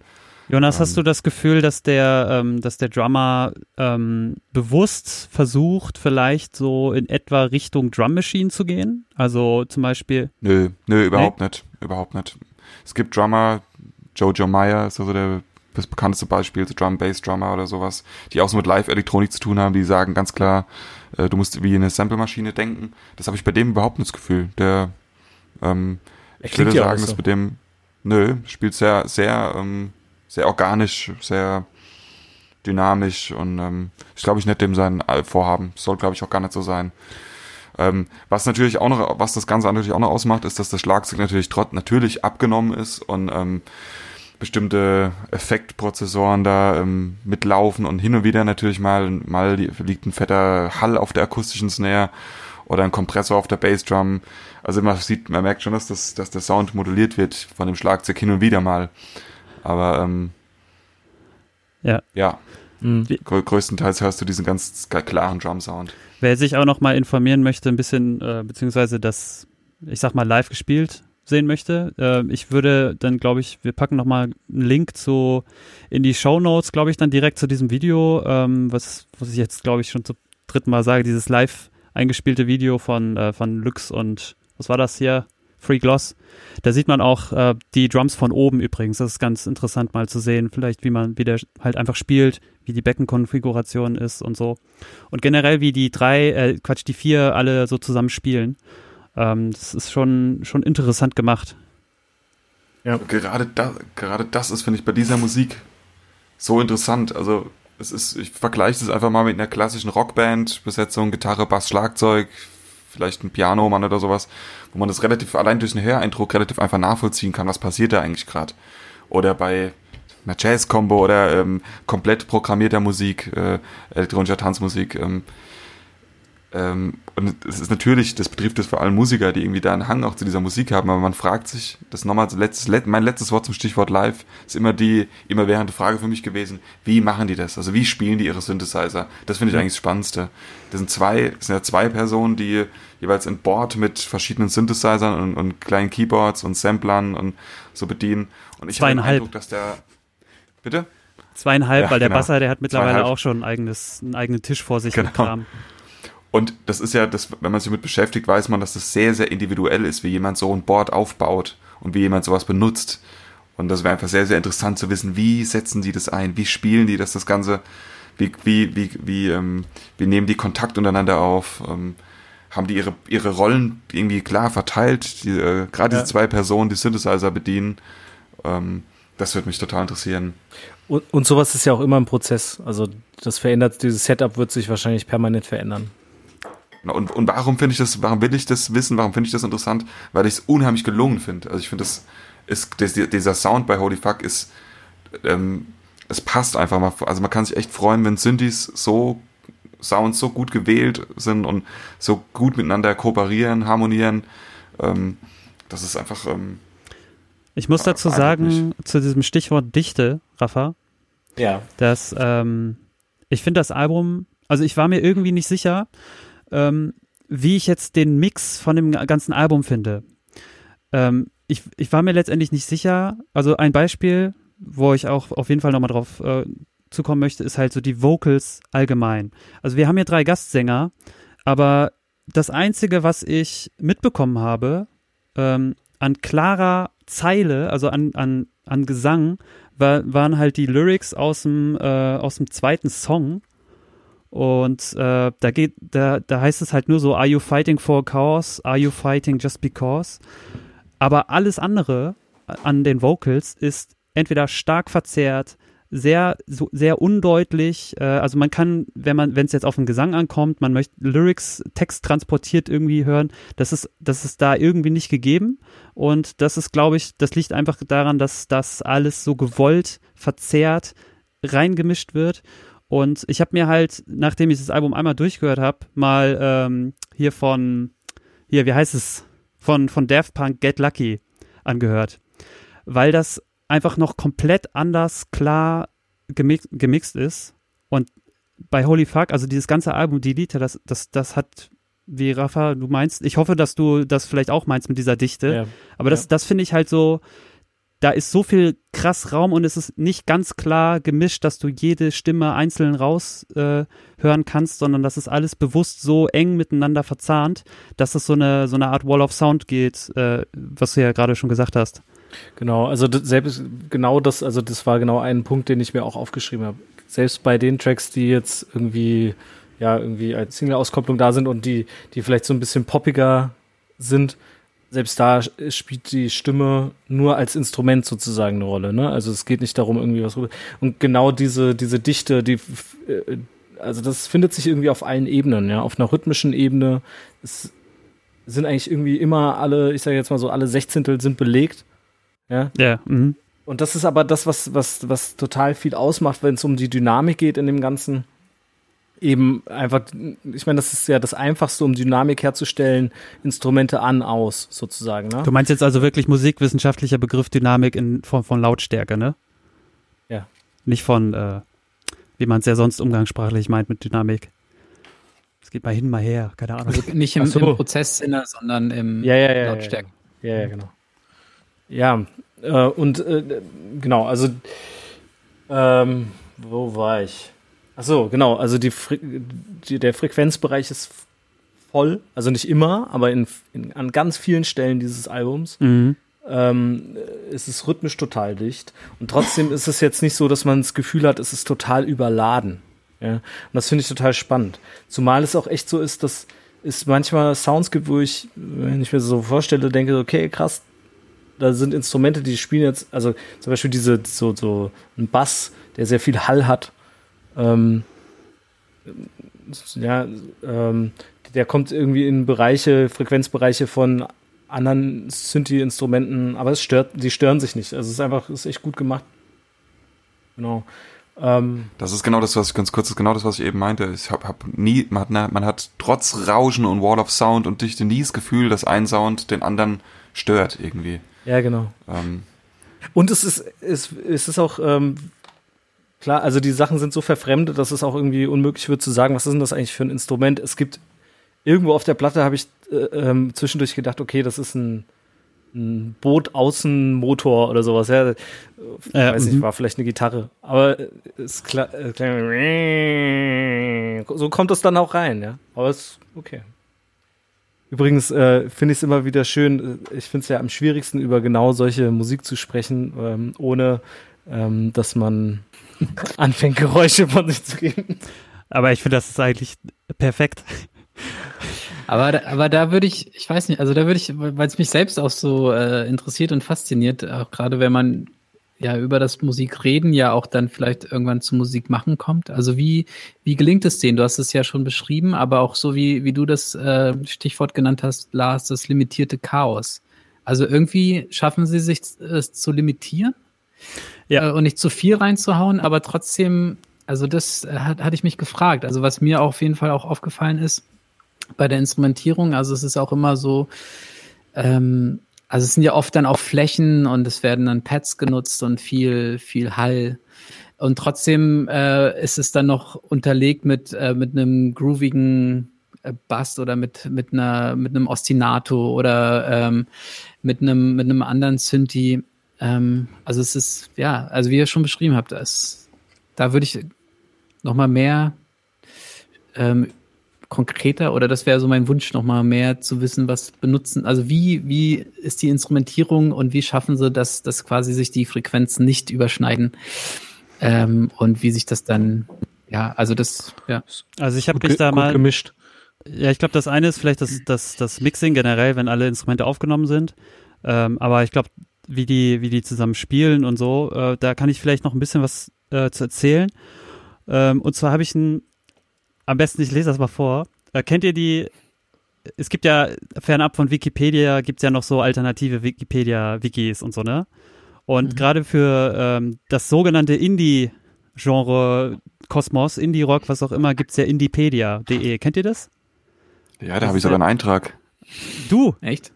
Jonas, hast Ähm. du das Gefühl, dass der, ähm, dass der Drummer ähm, bewusst versucht, vielleicht so in etwa Richtung Drum Machine zu gehen? Also zum Beispiel, Nö, nö, überhaupt nicht. Überhaupt nicht. Es gibt Drummer, Jojo Meyer ist also der das bekannteste Beispiel, so Drum Bass Drummer oder sowas, die auch so mit Live-Elektronik zu tun haben, die sagen ganz klar, äh, du musst wie eine Sample-Maschine denken. Das habe ich bei dem überhaupt nicht das Gefühl. Der, ähm, ich würde ja sagen, nicht dass so. mit dem, nö, spielt sehr, sehr, ähm, sehr organisch, sehr dynamisch und ähm, ist, glaube ich, nicht dem sein Vorhaben. Soll, glaube ich, auch gar nicht so sein. Ähm, was natürlich auch noch, was das Ganze natürlich auch noch ausmacht, ist, dass das Schlagzeug natürlich trotz natürlich abgenommen ist und ähm, bestimmte Effektprozessoren da ähm, mitlaufen und hin und wieder natürlich mal mal liegt ein fetter Hall auf der akustischen Snare oder ein Kompressor auf der Bassdrum. Also man sieht, man merkt schon, dass das, dass der Sound moduliert wird von dem Schlagzeug hin und wieder mal. Aber ähm, Ja. ja, Mhm. grö größtenteils hörst du diesen ganz klaren Drum-Sound. wer sich auch noch mal informieren möchte, ein bisschen, äh, beziehungsweise das, ich sag mal, live gespielt sehen möchte, äh, ich würde dann, glaube ich, wir packen noch mal einen Link zu in die Show Notes, glaube ich, dann direkt zu diesem Video, ähm, was, was ich jetzt, glaube ich, schon zum dritten Mal sage, dieses live eingespielte Video von, äh, von Lux und was war das hier? Free Gloss. Da sieht man auch äh, die Drums von oben übrigens. Das ist ganz interessant mal zu sehen, vielleicht wie man, wie der halt einfach spielt, wie die Beckenkonfiguration ist und so. Und generell wie die drei, äh, Quatsch, die vier alle so zusammen spielen. Ähm, das ist schon, schon interessant gemacht. Gerade das, gerade das ist, finde ich, bei dieser Musik so interessant. Also es ist, ich vergleiche das einfach mal mit einer klassischen Rockband, Besetzung, Gitarre, Bass, Schlagzeug, vielleicht ein Pianomann oder sowas, wo man das relativ allein durch den Höreindruck relativ einfach nachvollziehen kann, was passiert da eigentlich gerade. Oder bei einer Jazz-Combo oder ähm, komplett programmierter Musik, äh, elektronischer Tanzmusik. Ähm, und es ist natürlich, das betrifft das vor allem Musiker, die irgendwie da einen Hang auch zu dieser Musik haben, aber man fragt sich, das nochmal letztes, mein letztes Wort zum Stichwort live ist immer die, immer während Frage für mich gewesen, wie machen die das? Also wie spielen die ihre Synthesizer? Das finde ich eigentlich das Spannendste. Das sind zwei, das sind ja zwei Personen, die jeweils ein Board mit verschiedenen Synthesizern und, und kleinen Keyboards und Samplern und so bedienen. Und ich habe den Eindruck, dass der, bitte? Zweieinhalb, ja, weil der genau. Basser, der hat mittlerweile auch schon ein eigenes, einen eigenen Tisch vor sich genau. mit Kram. Und das ist ja, das, wenn man sich damit beschäftigt, weiß man, dass das sehr, sehr individuell ist, wie jemand so ein Board aufbaut und wie jemand sowas benutzt. Und das wäre einfach sehr, sehr interessant zu wissen, wie setzen die das ein, wie spielen die das, das Ganze, wie, wie, wie, wie, ähm, wie nehmen die Kontakt untereinander auf, ähm, haben die ihre, ihre Rollen irgendwie klar verteilt, die, äh, gerade ja. diese zwei Personen, die Synthesizer bedienen. Ähm, das würde mich total interessieren. Und, und sowas ist ja auch immer ein Prozess. Also das verändert, dieses Setup wird sich wahrscheinlich permanent verändern. Und, und warum finde ich das, warum will ich das wissen, warum finde ich das interessant? Weil ich es unheimlich gelungen finde. Also ich finde, das ist, das, dieser Sound bei Holy Fuck ist, ähm, es passt einfach mal. Also man kann sich echt freuen, wenn Synthes so Sounds so gut gewählt sind und so gut miteinander kooperieren, harmonieren. Ähm, das ist einfach. Ähm, ich muss dazu sagen, zu diesem Stichwort Dichte, Rafa, ja. dass ähm, ich finde das Album, also ich war mir irgendwie nicht sicher, ähm, wie ich jetzt den Mix von dem ganzen Album finde. Ähm, ich, ich war mir letztendlich nicht sicher. Also ein Beispiel, wo ich auch auf jeden Fall nochmal drauf äh, zukommen möchte, ist halt so die Vocals allgemein. Also wir haben hier drei Gastsänger, aber das Einzige, was ich mitbekommen habe, ähm, an klarer Zeile, also an, an, an Gesang, war, waren halt die Lyrics aus dem, äh, aus dem zweiten Song. Und äh, da geht, da, da heißt es halt nur so, are you fighting for a cause? Are you fighting just because? Aber alles andere an den Vocals ist entweder stark verzerrt, sehr, so, sehr undeutlich. Äh, also man kann, wenn man, wenn es jetzt auf den Gesang ankommt, man möchte Lyrics, Text transportiert irgendwie hören, das ist, das ist da irgendwie nicht gegeben. Und das ist, glaube ich, das liegt einfach daran, dass das alles so gewollt, verzerrt, reingemischt wird. Und ich habe mir halt, nachdem ich das Album einmal durchgehört habe, mal ähm, hier von, hier, wie heißt es, von, von Daft Punk Get Lucky angehört. Weil das einfach noch komplett anders klar gemix, gemixt ist. Und bei Holy Fuck, also dieses ganze Album, die Lieder, das, das, das hat, wie Rafa, du meinst, ich hoffe, dass du das vielleicht auch meinst mit dieser Dichte. Ja. Aber das, ja. das finde ich halt so, da ist so viel krass Raum und es ist nicht ganz klar gemischt, dass du jede Stimme einzeln raushören äh, kannst, sondern das ist alles bewusst so eng miteinander verzahnt, dass es so eine, so eine Art Wall of Sound geht, äh, was du ja gerade schon gesagt hast. Genau, also selbst genau das, also das war genau ein Punkt, den ich mir auch aufgeschrieben habe. Selbst bei den Tracks, die jetzt irgendwie, ja, irgendwie als Single-Auskopplung da sind und die, die vielleicht so ein bisschen poppiger sind, selbst da spielt die Stimme nur als Instrument sozusagen eine Rolle. Ne? Also es geht nicht darum, irgendwie was rüber. Und genau diese, diese Dichte, die, äh, also das findet sich irgendwie auf allen Ebenen, ja, auf einer rhythmischen Ebene. Es sind eigentlich irgendwie immer alle, ich sage jetzt mal so, alle Sechzehntel sind belegt. Ja. Ja. Mhm. Und das ist aber das, was, was, was total viel ausmacht, wenn es um die Dynamik geht in dem Ganzen eben einfach, ich meine, das ist ja das Einfachste, um Dynamik herzustellen, Instrumente an, aus, sozusagen. Ne? Du meinst jetzt also wirklich musikwissenschaftlicher Begriff Dynamik in Form von Lautstärke, ne? Ja. Nicht von, äh, wie man es ja sonst umgangssprachlich meint mit Dynamik. Es geht mal hin, mal her, keine Ahnung. Also nicht im, so. im Prozesssinne, sondern im ja, ja, ja, Lautstärke. Ja, ja, genau. Ja, äh, und äh, genau, also ähm, wo war ich? Ach so, genau. Also die, die, der Frequenzbereich ist voll, also nicht immer, aber in, in an ganz vielen Stellen dieses Albums mhm. ähm, ist es rhythmisch total dicht. Und trotzdem ist es jetzt nicht so, dass man das Gefühl hat, es ist total überladen. Ja? Und das finde ich total spannend. Zumal es auch echt so ist, dass es manchmal Sounds gibt, wo ich, wenn ich mir so vorstelle, denke, okay, krass, da sind Instrumente, die spielen jetzt, also zum Beispiel diese, so, so ein Bass, der sehr viel Hall hat ähm, ja, ähm, der kommt irgendwie in Bereiche, Frequenzbereiche von anderen Synthi-Instrumenten, aber es stört, die stören sich nicht. Also es ist einfach, ist echt gut gemacht. Genau. Ähm, Das ist genau das, was ich ganz kurz, ist genau das, was ich eben meinte. Ich hab, hab nie, man hat, man hat trotz Rauschen und Wall of Sound und Dichte nie das Gefühl, dass ein Sound den anderen stört irgendwie. ja, genau. Ähm, Und es ist, es, es ist auch, ähm, klar, also die Sachen sind so verfremdet, dass es auch irgendwie unmöglich wird zu sagen, was ist denn das eigentlich für ein Instrument? Es gibt irgendwo auf der Platte habe ich äh, ähm, zwischendurch gedacht, okay, das ist ein, ein Boot-Außenmotor oder sowas. Ja, Äh, weiß nicht, mhm. war vielleicht eine Gitarre. Aber es kla- äh, so kommt es dann auch rein, ja. Aber es ist okay. Übrigens äh, finde ich es immer wieder schön, äh, ich finde es ja am schwierigsten, über genau solche Musik zu sprechen, ähm, ohne ähm, dass man [LAUGHS] anfängt, Geräusche von sich zu geben. Aber ich finde, das ist eigentlich perfekt. Aber, da- aber da würde ich, ich weiß nicht, also da würde ich, weil es mich selbst auch so äh, interessiert und fasziniert, auch gerade wenn man ja über das Musikreden ja auch dann vielleicht irgendwann zu Musik machen kommt. Also wie, wie gelingt es denen? Du hast es ja schon beschrieben, aber auch so wie, wie du das äh, Stichwort genannt hast, Lars, das limitierte Chaos. Also irgendwie schaffen sie sich es zu limitieren Ja. äh, und nicht zu viel reinzuhauen, aber trotzdem, also das äh, hat, hatte ich mich gefragt. Also was mir auf jeden Fall auch aufgefallen ist, bei der Instrumentierung. Also es ist auch immer so, ähm, also es sind ja oft dann auch Flächen und es werden dann Pads genutzt und viel, viel Hall. Und trotzdem äh, ist es dann noch unterlegt mit, äh, mit einem groovigen äh, Bass oder mit, mit, einer, mit einem Ostinato oder ähm, mit, einem, mit einem anderen Synthi. Ähm, also es ist, ja, also wie ihr schon beschrieben habt, das, da würde ich noch mal mehr ähm, konkreter oder das wäre so mein Wunsch, noch mal mehr zu wissen, was benutzen, also wie, wie ist die Instrumentierung und wie schaffen sie, dass, dass quasi sich die Frequenzen nicht überschneiden ähm, und wie sich das dann, ja, also das, ja. Also ich habe mich da mal gemischt. Ja, ich glaube, das eine ist vielleicht das, das, das Mixing generell, wenn alle Instrumente aufgenommen sind. Ähm, aber ich glaube, wie die, wie die zusammen spielen und so, äh, da kann ich vielleicht noch ein bisschen was äh, zu erzählen. Ähm, und zwar habe ich ein, am besten, ich lese das mal vor. Äh, kennt ihr die, es gibt ja, fernab von Wikipedia, gibt es ja noch so alternative Wikipedia-Wikis und so, ne? Und Mhm. gerade für ähm, das sogenannte Indie-Genre Kosmos, Indie-Rock, was auch immer, gibt's ja indiepedia.de. Kennt ihr das? ja, da habe ich sogar einen Eintrag. Du! Echt?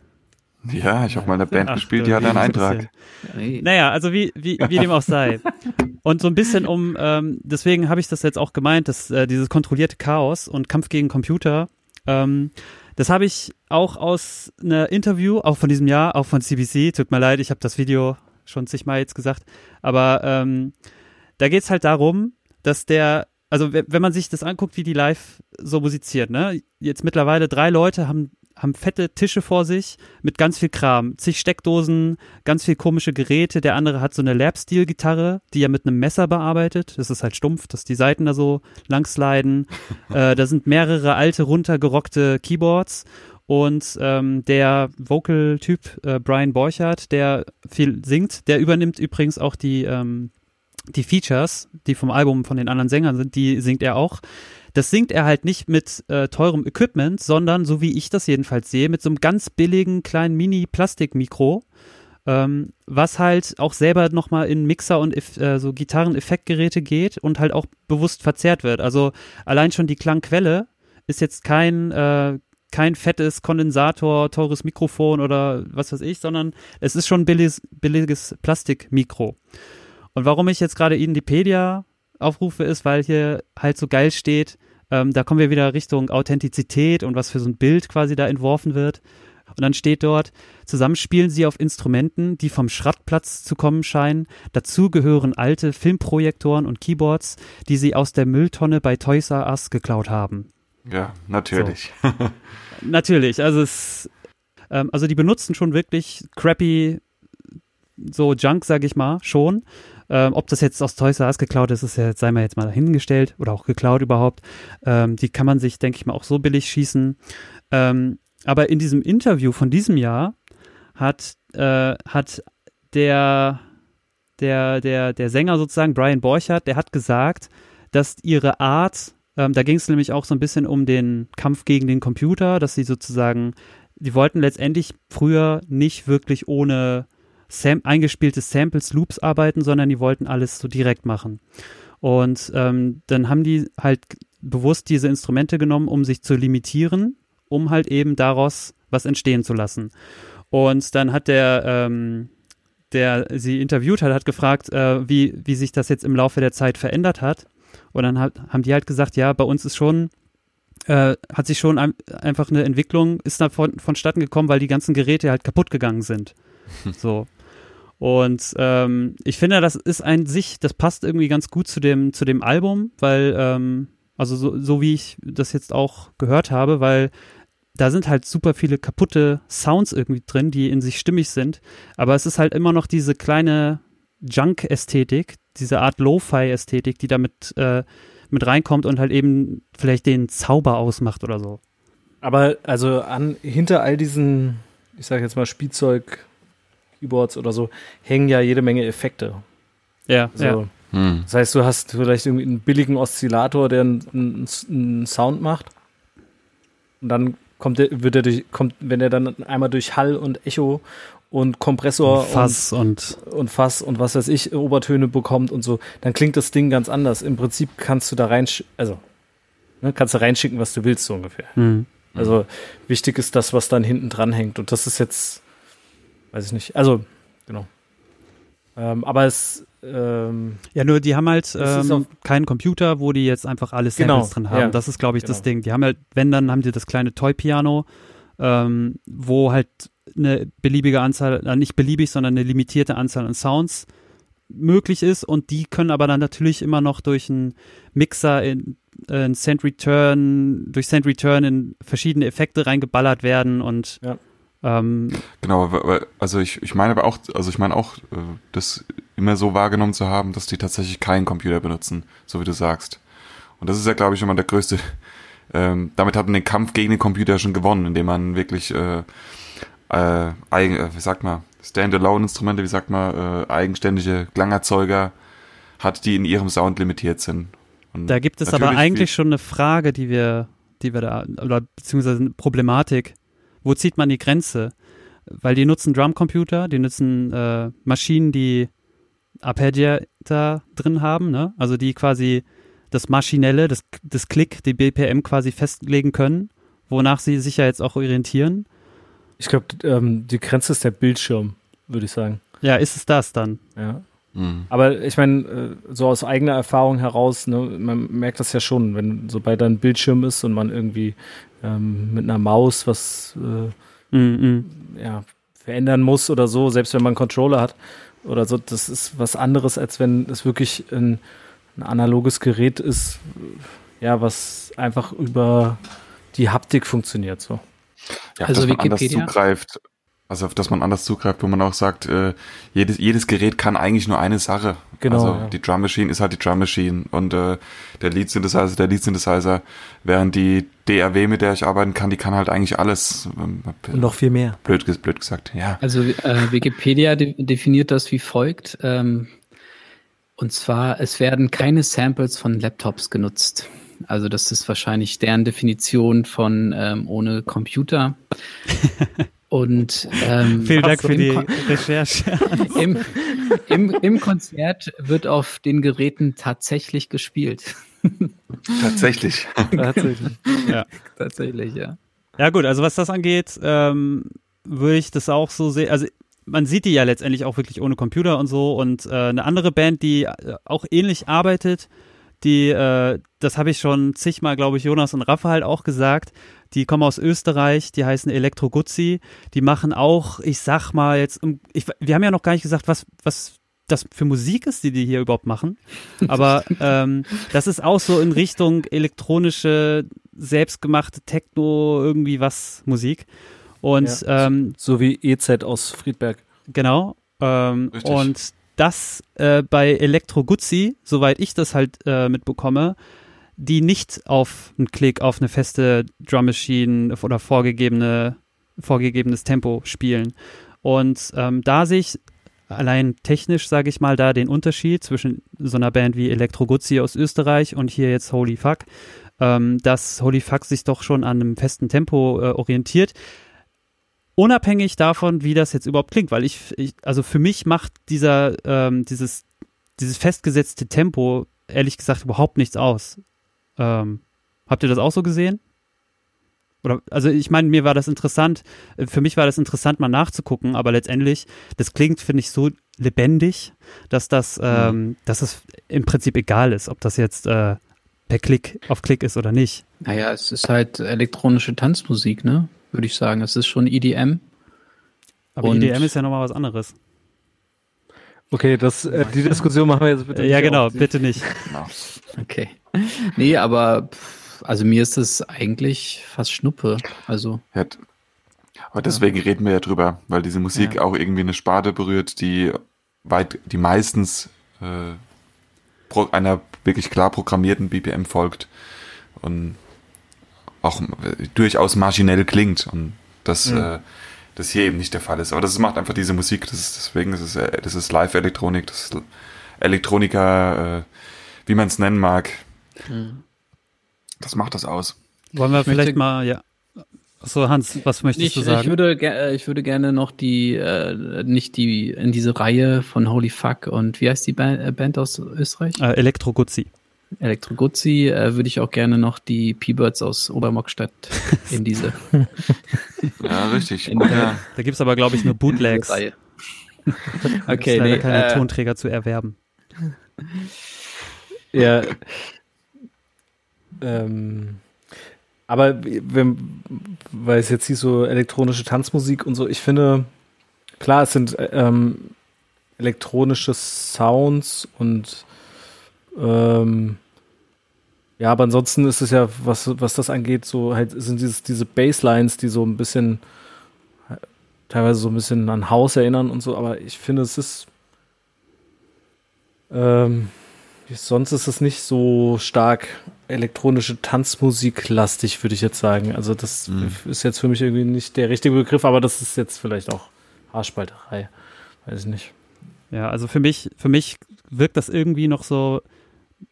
Ja, ich habe mal eine Band Ach, gespielt, die hat einen Eintrag. Naja, also wie, wie, wie dem auch sei. Und so ein bisschen um, ähm, deswegen habe ich das jetzt auch gemeint, dass äh, dieses kontrollierte Chaos und Kampf gegen Computer, ähm, das habe ich auch aus einer Interview, auch von diesem Jahr, auch von CBC, tut mir leid, ich habe das Video schon zigmal jetzt gesagt, aber ähm, da geht's halt darum, dass der, also we- wenn man sich das anguckt, wie die live so musiziert, ne, jetzt mittlerweile drei Leute haben haben fette Tische vor sich mit ganz viel Kram, zig Steckdosen, ganz viel komische Geräte. Der andere hat so eine Lap-Steel-Gitarre, die er mit einem Messer bearbeitet. Das ist halt stumpf, dass die Seiten da so lang sliden. [LAUGHS] äh, da sind mehrere alte, runtergerockte Keyboards. Und ähm, der Vocal-Typ äh, Brian Borchardt, der viel singt, der übernimmt übrigens auch die, ähm, die Features, die vom Album von den anderen Sängern sind, die singt er auch. Das singt er halt nicht mit äh, teurem Equipment, sondern, so wie ich das jedenfalls sehe, mit so einem ganz billigen kleinen Mini-Plastikmikro, ähm, was halt auch selber nochmal in Mixer und äh, so Gitarren-Effektgeräte geht und halt auch bewusst verzerrt wird. Also allein schon die Klangquelle ist jetzt kein, äh, kein fettes Kondensator, teures Mikrofon oder was weiß ich, sondern es ist schon ein billiges, billiges Plastikmikro. Und warum ich jetzt gerade Indipedia aufrufe, ist, weil hier halt so geil steht, ähm, da kommen wir wieder Richtung Authentizität und was für so ein Bild quasi da entworfen wird. Und dann steht dort, zusammen spielen sie auf Instrumenten, die vom Schrottplatz zu kommen scheinen. Dazu gehören alte Filmprojektoren und Keyboards, die sie aus der Mülltonne bei Toys R Us geklaut haben. Ja, natürlich. Natürlich, also es, ähm, also die benutzen schon wirklich crappy so Junk, sag ich mal, schon. Ähm, ob das jetzt aus Toys R Us geklaut ist, ist ja, sei mal jetzt mal dahingestellt oder auch geklaut überhaupt. Ähm, die kann man sich, denke ich mal, auch so billig schießen. Ähm, aber in diesem Interview von diesem Jahr hat, äh, hat der, der, der, der Sänger sozusagen, Brian Borchardt, der hat gesagt, dass ihre Art, ähm, da ging es nämlich auch so ein bisschen um den Kampf gegen den Computer, dass sie sozusagen, die wollten letztendlich früher nicht wirklich ohne Sam eingespielte Samples, Loops arbeiten, sondern die wollten alles so direkt machen. Und ähm, dann haben die halt bewusst diese Instrumente genommen, um sich zu limitieren, um halt eben daraus was entstehen zu lassen. Und dann hat der, ähm, der sie interviewt hat, hat gefragt, äh, wie, wie sich das jetzt im Laufe der Zeit verändert hat. Und dann hat, haben die halt gesagt, ja, bei uns ist schon, äh, hat sich schon ein, einfach eine Entwicklung, ist da von, vonstatten gekommen, weil die ganzen Geräte halt kaputt gegangen sind. [LAUGHS] So. Und ähm, ich finde, das ist ein sich, das passt irgendwie ganz gut zu dem, zu dem Album, weil, ähm, also so, so wie ich das jetzt auch gehört habe, weil da sind halt super viele kaputte Sounds irgendwie drin, die in sich stimmig sind. Aber es ist halt immer noch diese kleine Junk-Ästhetik, diese Art Lo-Fi-Ästhetik, die damit äh, mit reinkommt und halt eben vielleicht den Zauber ausmacht oder so. Aber also an, hinter all diesen, ich sage jetzt mal Spielzeug, Keyboards oder so, hängen ja jede Menge Effekte. Ja, Also, ja. Hm. Das heißt, du hast vielleicht irgendwie einen billigen Oszillator, der einen, einen, einen Sound macht. Und dann kommt der, wird er durch, kommt, wenn er dann einmal durch Hall und Echo und Kompressor Fass und, und, und Fass und was weiß ich, Obertöne bekommt und so, dann klingt das Ding ganz anders. Im Prinzip kannst du da rein, also, ne, kannst du reinschicken, was du willst, so ungefähr. hm. Also wichtig ist das, was dann hinten dran hängt. Und das ist jetzt, weiß ich nicht. Also, genau. Ähm, aber es, ähm, Ja, nur die haben halt ähm, keinen Computer, wo die jetzt einfach alle Genau, Samples drin haben. ja, das ist, glaube ich, das genau. Ding. Die haben halt, wenn, dann haben die das kleine Toy-Piano, ähm, wo halt eine beliebige Anzahl, äh, nicht beliebig, sondern eine limitierte Anzahl an Sounds möglich ist und die können aber dann natürlich immer noch durch einen Mixer in, äh, in Send Return, durch Send Return in verschiedene Effekte reingeballert werden und Ja. Ähm, Genau, also ich, ich meine aber auch, also ich meine auch, äh, das immer so wahrgenommen zu haben, dass die tatsächlich keinen Computer benutzen, so wie du sagst. Und das ist ja, glaube ich, immer der größte, [LAUGHS] ähm, damit hat man den Kampf gegen den Computer schon gewonnen, indem man wirklich, äh, äh, eigen, äh, wie sagt man, Standalone-Instrumente, wie sagt man, äh, eigenständige Klangerzeuger hat, die in ihrem Sound limitiert sind. Und Da gibt es aber eigentlich schon eine Frage, die wir, die wir da, oder beziehungsweise eine Problematik. Wo zieht man die Grenze? Weil die nutzen Drumcomputer, die nutzen äh, Maschinen, die Arpeggiator drin haben, ne? Also die quasi das Maschinelle, das, das Klick, die BPM quasi festlegen können, wonach sie sich ja jetzt auch orientieren. ich glaube, ähm, die Grenze ist der Bildschirm, würde ich sagen. Ja, ist es das dann? Ja. Mhm. Aber ich meine, äh, so aus eigener Erfahrung heraus, ne, man merkt das ja schon, wenn sobald da ein Bildschirm ist und man irgendwie ähm, mit einer Maus was äh, Mm, mm. ja, verändern muss oder so, selbst wenn man einen Controller hat oder so, das ist was anderes, als wenn es wirklich ein, ein analoges Gerät ist, ja, was einfach über die Haptik funktioniert. So. Ja, Also dass man anders Wikipedia? zugreift. Also auf dass man anders zugreift, wo man auch sagt, äh, jedes, jedes Gerät kann eigentlich nur eine Sache. Genau, Also ja. die Drum Machine ist halt die Drum Machine und äh, der Lead Synthesizer der Lead Synthesizer, während die DAW, mit der ich arbeiten kann, die kann halt eigentlich alles. Ähm, Und noch viel mehr. blöd, blöd gesagt, ja. Also äh, Wikipedia de definiert das wie folgt. Ähm, und zwar, es werden keine Samples von Laptops genutzt. Also das ist wahrscheinlich deren Definition von ähm, ohne Computer. [LAUGHS] Und ähm, Vielen Dank für die Kon- Recherche. [LAUGHS] im, im, Im Konzert wird auf den Geräten tatsächlich gespielt. Tatsächlich. [LAUGHS] Tatsächlich. Tatsächlich, ja. Ja gut, also was das angeht, ähm, würde ich das auch so sehen. Also man sieht die ja letztendlich auch wirklich ohne Computer und so. Und äh, eine andere Band, die äh, auch ähnlich arbeitet, die, äh, das habe ich schon zigmal, glaube ich, Jonas und Rafa halt auch gesagt. Die kommen aus Österreich, die heißen Elektro Guzzi. Die machen auch, ich sag mal jetzt, ich, wir haben ja noch gar nicht gesagt, was, was das für Musik ist, die die hier überhaupt machen. Aber [LAUGHS] ähm, das ist auch so in Richtung elektronische, selbstgemachte Techno, irgendwie was Musik. Und Ja. ähm, So wie EZ aus Friedberg. Genau. Ähm, und das äh, bei Elektro Guzzi, soweit ich das halt äh, mitbekomme, die nicht auf einen Klick auf eine feste Drum Machine oder vorgegebene, vorgegebenes Tempo spielen. Und ähm, da sehe ich allein technisch, sage ich mal, da den Unterschied zwischen so einer Band wie Elektro Guzzi aus Österreich und hier jetzt Holy Fuck, ähm, dass Holy Fuck sich doch schon an einem festen Tempo äh, orientiert unabhängig davon, wie das jetzt überhaupt klingt, weil ich, ich also für mich macht dieser, ähm, dieses, dieses festgesetzte Tempo ehrlich gesagt überhaupt nichts aus. Ähm, habt ihr das auch so gesehen? Oder, also ich meine, mir war das interessant, äh, für mich war das interessant, mal nachzugucken, aber letztendlich, das klingt, finde ich, so lebendig, dass das, Mhm. ähm, dass es im Prinzip egal ist, ob das jetzt äh, per Klick auf Klick ist oder nicht. Naja, es ist halt elektronische Tanzmusik, ne? Würde ich sagen. Es ist schon E EDM. Aber Und- EDM ist ja nochmal was anderes. Okay, das, äh, die Diskussion machen wir jetzt bitte Äh, ja, nicht genau, auf. bitte nicht. Genau. Okay. Nee, aber also mir ist es eigentlich fast Schnuppe. Also, Ja, aber deswegen reden wir ja drüber, weil diese Musik Ja. auch irgendwie eine Sparte berührt, die weit, die meistens äh, einer wirklich klar programmierten BPM folgt und auch durchaus maschinell klingt und das, Mhm. äh, das hier eben nicht der Fall ist. Aber das macht einfach diese Musik, das ist, deswegen das ist äh, das ist Live-Elektronik, das ist Elektronika, äh, wie man es nennen mag. Das macht das aus. Wollen wir Ich möchte- vielleicht mal, ja. So, Hans, was möchtest ich, du sagen? ich, würde, äh, ich würde gerne noch die, äh, nicht die, in diese Reihe von Holy Fuck und wie heißt die Band, äh, Band aus Österreich? äh, Elektro Guzzi. Elektro Guzzi, äh, würde ich auch gerne noch die P-Birds aus Obermockstadt [LAUGHS] in diese, [LAUGHS] Ja, richtig. In- ja. Da gibt's aber, glaube ich, nur Bootlegs. Reihe. [LAUGHS] Da Okay, ist leider nee, keine äh, Tonträger zu erwerben. Ja. Ähm, aber wenn, weil es jetzt hieß so elektronische Tanzmusik und so, ich finde, klar, es sind ähm, elektronische Sounds und ähm, ja, aber ansonsten ist es ja, was, was das angeht, so halt sind dieses, diese Basslines, die so ein bisschen teilweise so ein bisschen an Haus erinnern und so, aber ich finde, es ist ähm, Sonst ist es nicht so stark elektronische Tanzmusik lastig, würde ich jetzt sagen. Also das Mhm. ist jetzt für mich irgendwie nicht der richtige Begriff, aber das ist jetzt vielleicht auch Haarspalterei. Weiß ich nicht. Ja, also für mich, für mich wirkt das irgendwie noch so.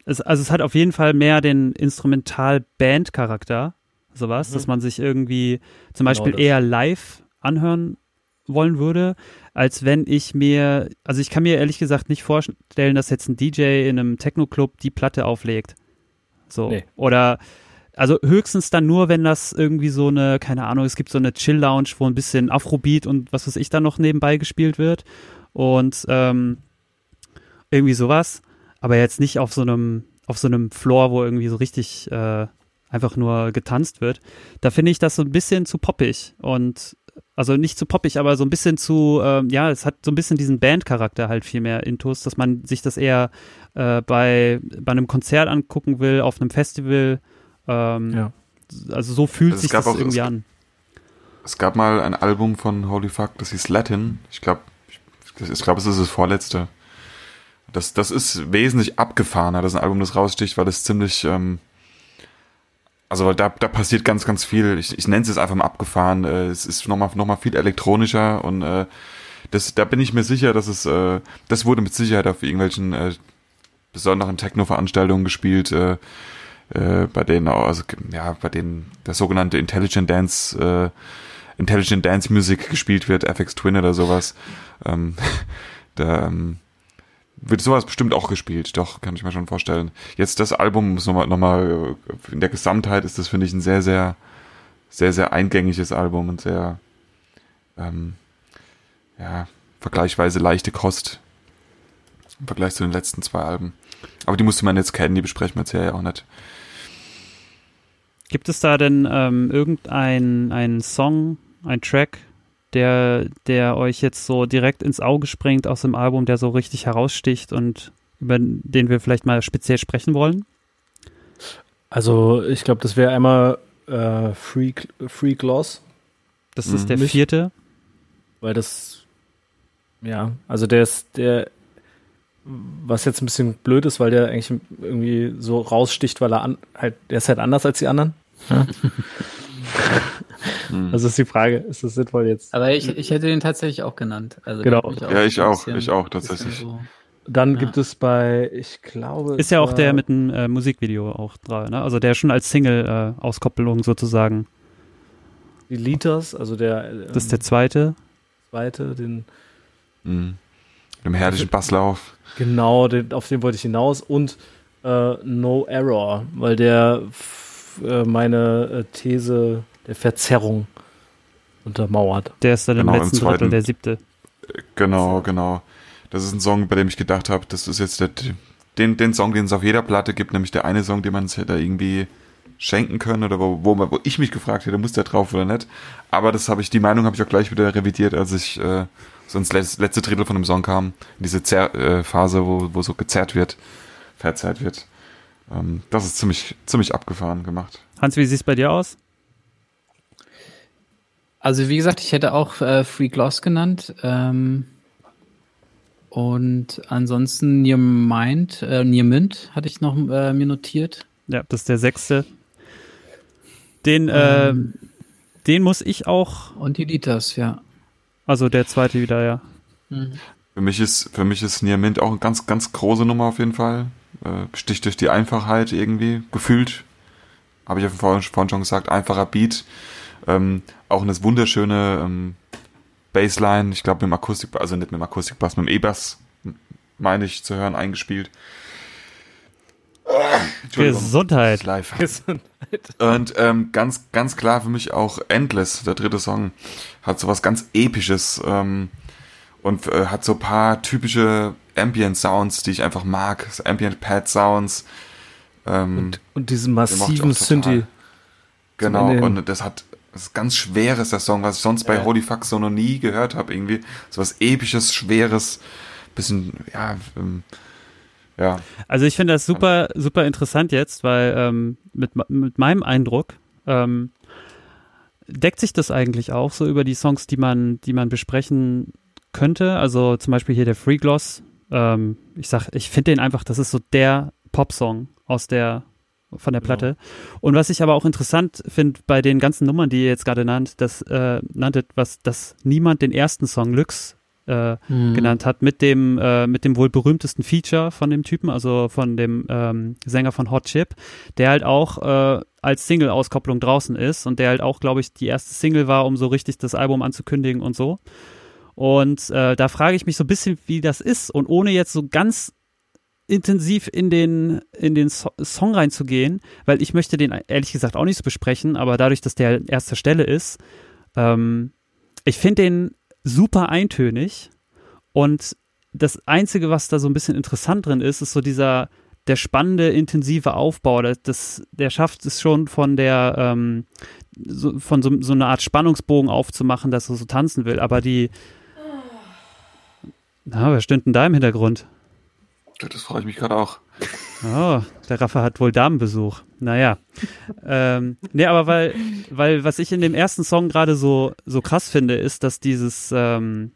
Es, also es hat auf jeden Fall mehr den Instrumental-Band-Charakter, sowas, Mhm. dass man sich irgendwie zum Genau Beispiel das. eher live anhören wollen würde, als wenn ich mir, also ich kann mir ehrlich gesagt nicht vorstellen, dass jetzt ein DJ in einem Techno-Club die Platte auflegt. So. Nee. Oder also höchstens dann nur, wenn das irgendwie so eine, keine Ahnung, es gibt so eine Chill-Lounge, wo ein bisschen Afrobeat und was weiß ich dann noch nebenbei gespielt wird. Und ähm, irgendwie sowas. Aber jetzt nicht auf so einem, auf so einem Floor, wo irgendwie so richtig äh, einfach nur getanzt wird. Da finde ich das so ein bisschen zu poppig. Und also nicht zu poppig, aber so ein bisschen zu, ähm, ja, es hat so ein bisschen diesen Bandcharakter halt viel mehr intus, dass man sich das eher äh, bei, bei einem Konzert angucken will, auf einem Festival. Ähm, Ja. Also so fühlt Also sich das auch- irgendwie es- an. Es gab mal ein Album von Holy Fuck, das hieß Latin. Ich glaube, ich glaube, es ist das vorletzte. Das, das ist wesentlich abgefahrener. Das ein Album, das raussticht, weil es ziemlich, ähm, also weil da, da passiert ganz, ganz viel. Ich, ich nenne es jetzt einfach mal abgefahren. Äh, es ist nochmal noch mal viel elektronischer und äh, das, da bin ich mir sicher, dass es, äh, das wurde mit Sicherheit auf irgendwelchen äh, besonderen Techno-Veranstaltungen gespielt, äh, äh, bei denen auch, also ja, bei denen der sogenannte Intelligent Dance, äh, Intelligent Dance Music gespielt wird, FX Twin oder sowas. Ähm, [LAUGHS] da ähm, wird sowas bestimmt auch gespielt, doch, kann ich mir schon vorstellen. Jetzt das Album ist nochmal, nochmal, äh, in der Gesamtheit ist das, finde ich, ein sehr, sehr, sehr, sehr eingängiges Album und sehr, ähm, ja, vergleichsweise leichte Kost im Vergleich zu den letzten zwei Alben. Aber die musste man jetzt kennen, die besprechen wir jetzt ja auch nicht. Gibt es da denn ähm, irgendeinen einen Song, ein Track, der, der euch jetzt so direkt ins Auge springt aus dem Album, der so richtig heraussticht und über den wir vielleicht mal speziell sprechen wollen? Also ich glaube, das wäre einmal äh, Free, Free Gloss, Das Mhm. ist der Mich- vierte. weil das, ja, also der ist, der, was jetzt ein bisschen blöd ist, weil der eigentlich irgendwie so raussticht, weil er an, halt, der ist halt anders als die anderen. [LAUGHS] [LAUGHS] Hm. Also ist die Frage, ist das sinnvoll jetzt? Aber ich, ich hätte den tatsächlich auch genannt. Also Genau. hab Ja, ich auch, bisschen- ich auch, tatsächlich. So. Dann Ja. gibt es bei, ich glaube. Ist ja auch der mit einem äh, Musikvideo auch dran, ne? Also der schon als Single-Auskoppelung sozusagen. Die Liters, also der, ähm, Das ist der zweite. zweite, den, Mhm. Mit dem herrlichen Basslauf. genau, den, auf den wollte ich hinaus. Und äh, No Error, weil der äh, meine äh, These der Verzerrung untermauert. Der ist dann Genau, im im letzten zweiten. Drittel der siebte. Genau, genau. Das ist ein Song, bei dem ich gedacht habe, das ist jetzt der, den, den Song, den es auf jeder Platte gibt, nämlich der eine Song, den man es hätte irgendwie schenken können oder wo, wo, wo ich mich gefragt hätte, muss der drauf oder nicht. Aber das habe ich, die Meinung habe ich auch gleich wieder revidiert, als ich äh, so ins letz- letzte Drittel von dem Song kam, in diese Zer äh, Phase, wo, wo so gezerrt wird, verzerrt wird. Ähm, das ist ziemlich, ziemlich abgefahren gemacht. Hans, wie sieht's bei dir aus? Also wie gesagt, ich hätte auch äh, Free Gloss genannt. Ähm, und ansonsten Near Mind, äh, Near Mint hatte ich noch äh, mir notiert. Ja, das ist der sechste. Den, äh, Ähm. den muss ich auch, Und die Litas, ja. also der zweite wieder, ja. Für mich ist, für mich ist Near Mint auch eine ganz, ganz große Nummer auf jeden Fall. Äh, besticht durch die Einfachheit irgendwie, gefühlt. Habe ich ja vorhin, vorhin schon gesagt, einfacher Beat. Ähm, auch eine wunderschöne ähm, Bassline, ich glaube mit dem Akustik, also nicht mit dem Akustikbass, mit dem E-Bass, meine ich zu hören, eingespielt. Gesundheit. live. Und ähm, ganz, ganz klar für mich auch Endless, der dritte Song, hat so was ganz Episches ähm, und äh, hat so paar typische Ambient Sounds, die ich einfach mag. So Ambient Pad Sounds. Ähm, Und, und diesen massiven. Synthi. genau, und das hat das ist ganz schweres, der Song, was ich sonst bei Ja. Holy Fuck so noch nie gehört habe, irgendwie. So was Episches, Schweres, bisschen, ja, ähm, ja, Also ich finde das super, super interessant jetzt, weil ähm, mit, mit meinem Eindruck ähm, deckt sich das eigentlich auch so über die Songs, die man, die man besprechen könnte. Also zum Beispiel hier der Free Gloss. Ähm, ich sag, ich finde den einfach, das ist so der Popsong aus der von der Platte. Und was ich aber auch interessant finde bei den ganzen Nummern, die ihr jetzt gerade nannt, das äh, nanntet, was, dass niemand den ersten Song Lux äh, Mhm. genannt hat, mit dem, äh, mit dem wohl berühmtesten Feature von dem Typen, also von dem ähm, Sänger von Hot Chip, der halt auch äh, als Single-Auskopplung draußen ist und der halt auch, glaube ich, die erste Single war, um so richtig das Album anzukündigen und so. Und äh, da frage ich mich so ein bisschen, wie das ist und ohne jetzt so ganz intensiv in den, in den so Song reinzugehen, weil ich möchte den ehrlich gesagt auch nicht so besprechen, aber dadurch, dass der an erster Stelle ist, ähm, ich finde den super eintönig und das Einzige, was da so ein bisschen interessant drin ist, ist so dieser, der spannende, intensive Aufbau. Das, der schafft es schon von der, ähm, so, von so, so einer Art Spannungsbogen aufzumachen, dass er so tanzen will. Aber die, na, wer stimmt denn da im Hintergrund? Das freue ich mich gerade auch. Oh, der Raffa hat wohl Damenbesuch. Naja. ähm, nee, aber weil, weil was ich in dem ersten Song gerade so, so krass finde, ist, dass dieses, ähm,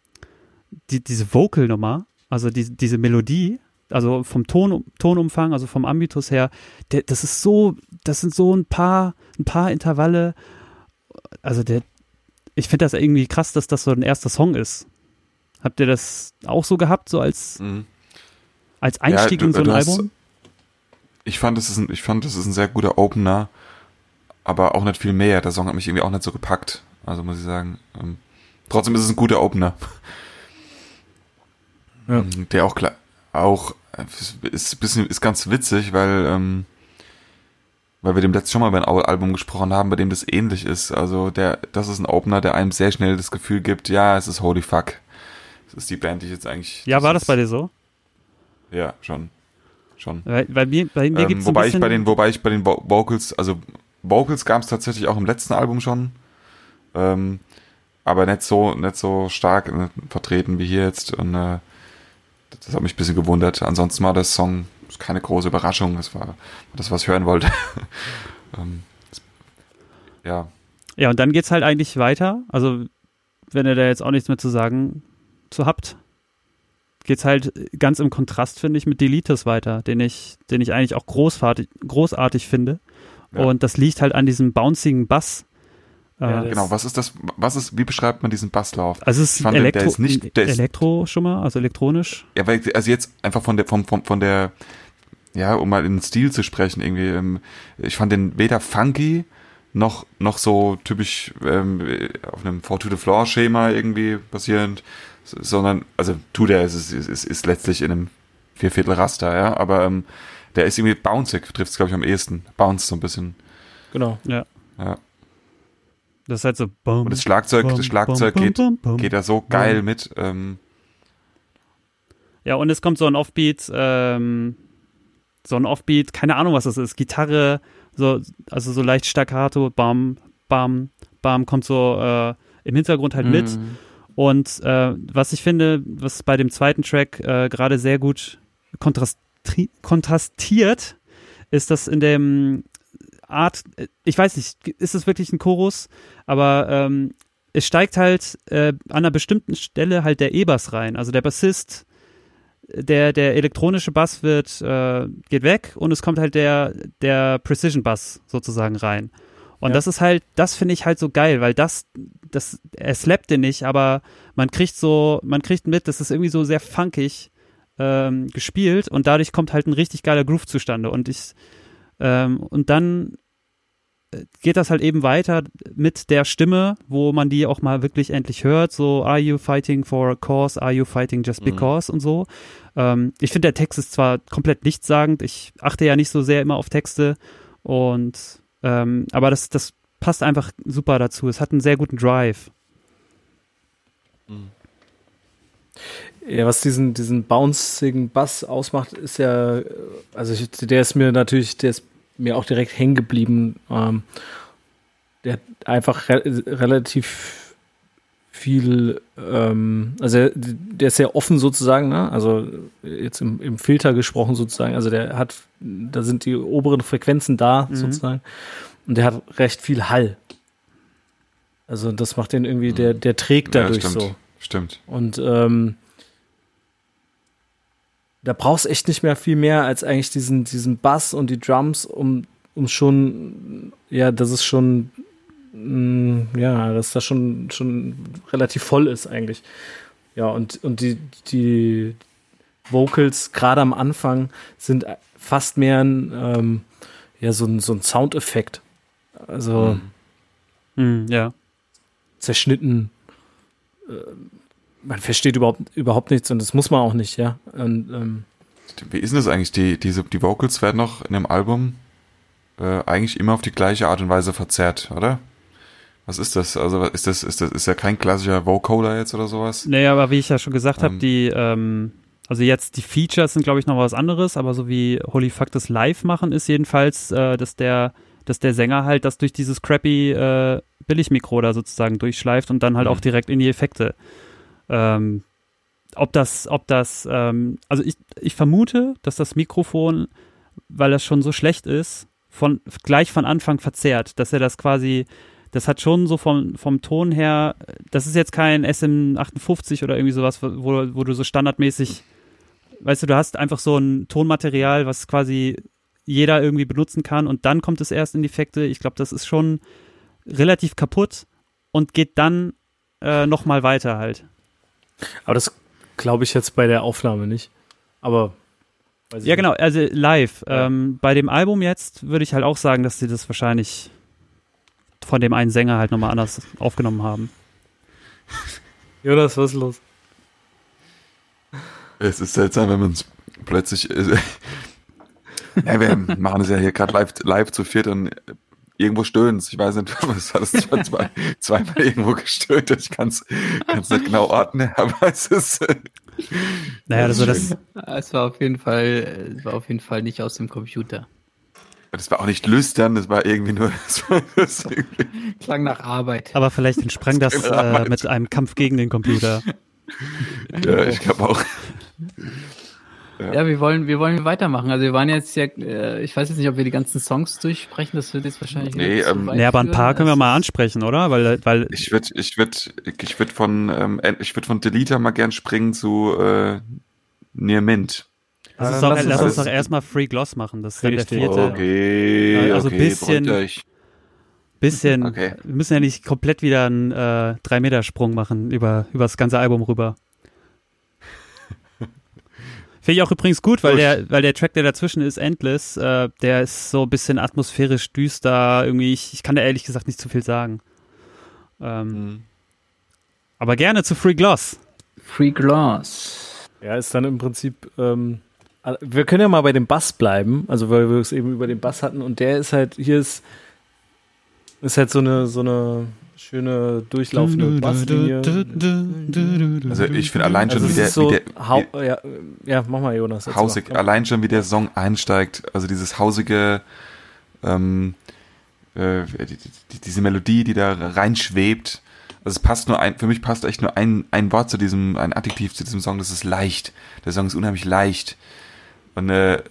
die, diese Vocal-Nummer, also die, diese Melodie, also vom Ton, Tonumfang, also vom Ambitus her, der, das ist so, das sind so ein paar, ein paar Intervalle. Also der, ich finde das irgendwie krass, dass das so ein erster Song ist. Habt ihr das auch so gehabt, so als, Mhm. Als Einstieg du- in so ein hast- Album? Ich fand, das ist ein, ich fand, das ist ein sehr guter Opener, aber auch nicht viel mehr. Der Song hat mich irgendwie auch nicht so gepackt. Also muss ich sagen. Ähm, trotzdem ist es ein guter Opener. Ja. Ähm, Der auch klar, auch äh, ist bisschen, ist ganz witzig, weil, ähm, weil wir dem letzten schon mal über ein Album gesprochen haben, bei dem das ähnlich ist. Also der, das ist ein Opener, der einem sehr schnell das Gefühl gibt, ja, es ist Holy Fuck. Das ist die Band, die ich jetzt eigentlich. Ja, war das bei dir so? Ja, schon. Schon. Bei, bei mir, bei mir Ähm, gibt's wobei ich bei den, wobei ich bei den Vo Vocals, also Vocals gab es tatsächlich auch im letzten Album schon, ähm, aber nicht so, nicht so stark äh, vertreten wie hier jetzt und äh, das hat mich ein bisschen gewundert. Ansonsten war das Song keine große Überraschung, es war das, was ich hören wollte. [LAUGHS] ähm, es- ja, Ja, und dann geht's halt eigentlich weiter. Also, wenn ihr da jetzt auch nichts mehr zu sagen zu habt, geht's halt ganz im Kontrast, finde ich, mit Delitus weiter, den ich, den ich eigentlich auch großartig, großartig finde. Ja. Und das liegt halt an diesem bouncigen Bass. Ja, Äh, genau. Was ist das? Was ist? Wie beschreibt man diesen Basslauf? also es ist fand, der Elektro, ist nicht- der ist- Elektro schon mal, also elektronisch. Ja, weil, also jetzt einfach von der, vom, vom, von der, ja, um mal in den Stil zu sprechen, irgendwie, ähm, ich fand den weder funky, noch, noch so typisch ähm, auf einem Four to the Floor Schema irgendwie basierend, sondern, also tut er, es ist, ist, ist, ist letztlich in einem Vierviertel Raster, ja, aber ähm, Der ist irgendwie bouncig, trifft es, glaube ich, am ehesten. Bounce so ein bisschen. Genau. Ja. Das ist halt so. Bum, Und das Schlagzeug, bum, das Schlagzeug bum, geht, bum, bum. geht da so geil mit. Ähm, Ja, und es kommt so ein Offbeat, ähm, so ein Offbeat, keine Ahnung, was das ist. Gitarre, so, also so leicht staccato, bam, bam, bam, kommt so äh, im Hintergrund halt mit. Mhm. Und äh, was ich finde, was bei dem zweiten Track äh, gerade sehr gut kontrastiert, ist, dass in dem Art, äh, ich weiß nicht, ist es wirklich ein Chorus, aber ähm, es steigt halt äh, an einer bestimmten Stelle halt der E-Bass rein. Also der Bassist, der, der elektronische Bass wird, äh, geht weg und es kommt halt der, der Precision Bass sozusagen rein. Und Ja. das ist halt, das finde ich halt so geil, weil das, das, er slappt den nicht, aber man kriegt so, man kriegt mit, das ist irgendwie so sehr funkig ähm, gespielt und dadurch kommt halt ein richtig geiler Groove zustande. Und ich, ähm, und dann äh, geht das halt eben weiter mit der Stimme, wo man die auch mal wirklich endlich hört, so Are you fighting for a cause? Are you fighting just Mhm. because? und so. Ähm, ich finde, der Text ist zwar komplett nichtssagend, ich achte ja nicht so sehr immer auf Texte und ähm, aber das, das passt einfach super dazu. Es hat einen sehr guten Drive. Ja, was diesen, diesen bouncigen Bass ausmacht, ist ja, also ich, der ist mir natürlich, der ist mir auch direkt hängen geblieben. Ähm, der hat einfach re relativ viel, ähm, also der, ist sehr offen sozusagen, ne? Also jetzt im, im Filter gesprochen sozusagen. Also der hat, da sind die oberen Frequenzen da Mhm. sozusagen. Und der hat recht viel Hall. Also das macht den irgendwie, der, der trägt ja, dadurch stimmt. so. Stimmt. Und ähm, da brauchst echt nicht mehr viel mehr als eigentlich diesen, diesen Bass und die Drums, um, um schon, ja, dass es schon, ja, dass das schon, schon relativ voll ist eigentlich. Ja, und, und die, die Vocals gerade am Anfang sind fast mehr ein, ähm, ja, so ein, so ein Soundeffekt. Also Mhm. Mhm, ja. zerschnitten. Äh, Man versteht überhaupt, überhaupt nichts und das muss man auch nicht, ja. Und, ähm, Wie ist denn das eigentlich? Die, diese, die Vocals werden noch in dem Album äh, eigentlich immer auf die gleiche Art und Weise verzerrt, oder? Was ist das? Also ist das, ist das, ist ja kein klassischer Vocoder jetzt oder sowas? Naja, aber wie ich ja schon gesagt habe, Ähm. die, ähm, also jetzt die Features sind, glaube ich, noch was anderes, aber so wie Holy Fuck das live machen, ist jedenfalls, äh, dass der, dass der Sänger halt das durch dieses crappy äh, Billigmikro da sozusagen durchschleift und dann halt Mhm. auch direkt in die Effekte. Ähm, ob das, ob das, ähm, also ich, ich vermute, dass das Mikrofon, weil das schon so schlecht ist, von gleich von Anfang verzerrt, dass er das quasi, das hat schon so vom, vom Ton her, das ist jetzt kein SM58 oder irgendwie sowas, wo, wo du so standardmäßig, weißt du, du hast einfach so ein Tonmaterial, was quasi jeder irgendwie benutzen kann und dann kommt es erst in die Effekte. Ich glaube, das ist schon relativ kaputt und geht dann äh, nochmal weiter halt. aber das glaube ich jetzt bei der Aufnahme nicht. Aber weiß ich Ja, genau, also live. Ja. Ähm, bei dem Album jetzt würde ich halt auch sagen, dass sie das wahrscheinlich von dem einen Sänger halt nochmal anders aufgenommen haben. Jonas, was ist los? Es ist seltsam, wenn man es plötzlich. Äh, [LAUGHS] ja, wir machen es ja hier gerade live, live zu viert und irgendwo stöhnt Ich weiß nicht, [LAUGHS] was hat es zwar zwei, zweimal irgendwo gestöhnt. Ich kann es nicht genau ordnen, aber es ist. Äh, Naja, Das also das, Es war auf jeden Fall, es war auf jeden Fall nicht aus dem Computer. Das war auch nicht lüstern, das war irgendwie nur. [LAUGHS] Das war, das irgendwie, Klang nach Arbeit. aber vielleicht entsprang das [LAUGHS] äh, mit einem Kampf gegen den Computer. ja, ich glaube auch. Ja, wir wollen, wir wollen weitermachen. Also wir waren jetzt ja, äh, ich weiß jetzt nicht, ob wir die ganzen Songs durchsprechen. Das wird jetzt wahrscheinlich. Nee, ähm, Naja, aber ein paar können wir Das mal ansprechen, oder? Weil, weil Ich würde ich würd, ich würd von, ähm, ich würd von Deleter mal gern springen zu äh, Near Mint. Lass uns Äh, doch, lass lass uns doch erstmal Free Gloss machen. Das ist dann der vierte. Okay, Ja, also okay, bisschen-. Bisschen. Okay. Wir müssen ja nicht komplett wieder einen äh, 3-Meter-Sprung machen über, über das ganze Album rüber. [LAUGHS] Finde ich auch übrigens gut, weil der, weil der Track, der dazwischen ist, Endless, äh, der ist so ein bisschen atmosphärisch düster. Irgendwie, ich, ich kann da ehrlich gesagt nicht zu viel sagen. Ähm, Mhm. aber gerne zu Free Gloss. Free Gloss. Ja, ist dann im Prinzip ähm, Wir können ja mal bei dem Bass bleiben, also weil wir es eben über den Bass hatten und der ist halt, hier ist, ist halt so eine, so eine schöne durchlaufende Basslinie. Also ich finde allein schon, Also wie der, so, wie der hau, ja, ja, mach mal Jonas. hausig, mal. allein schon wie der Song einsteigt, also dieses hausige, ähm, äh, die, die, diese Melodie, die da reinschwebt. Also es passt nur ein, für mich passt echt nur ein, ein Wort zu diesem, ein Adjektiv zu diesem Song, das ist leicht. Der Song ist unheimlich leicht. Und äh,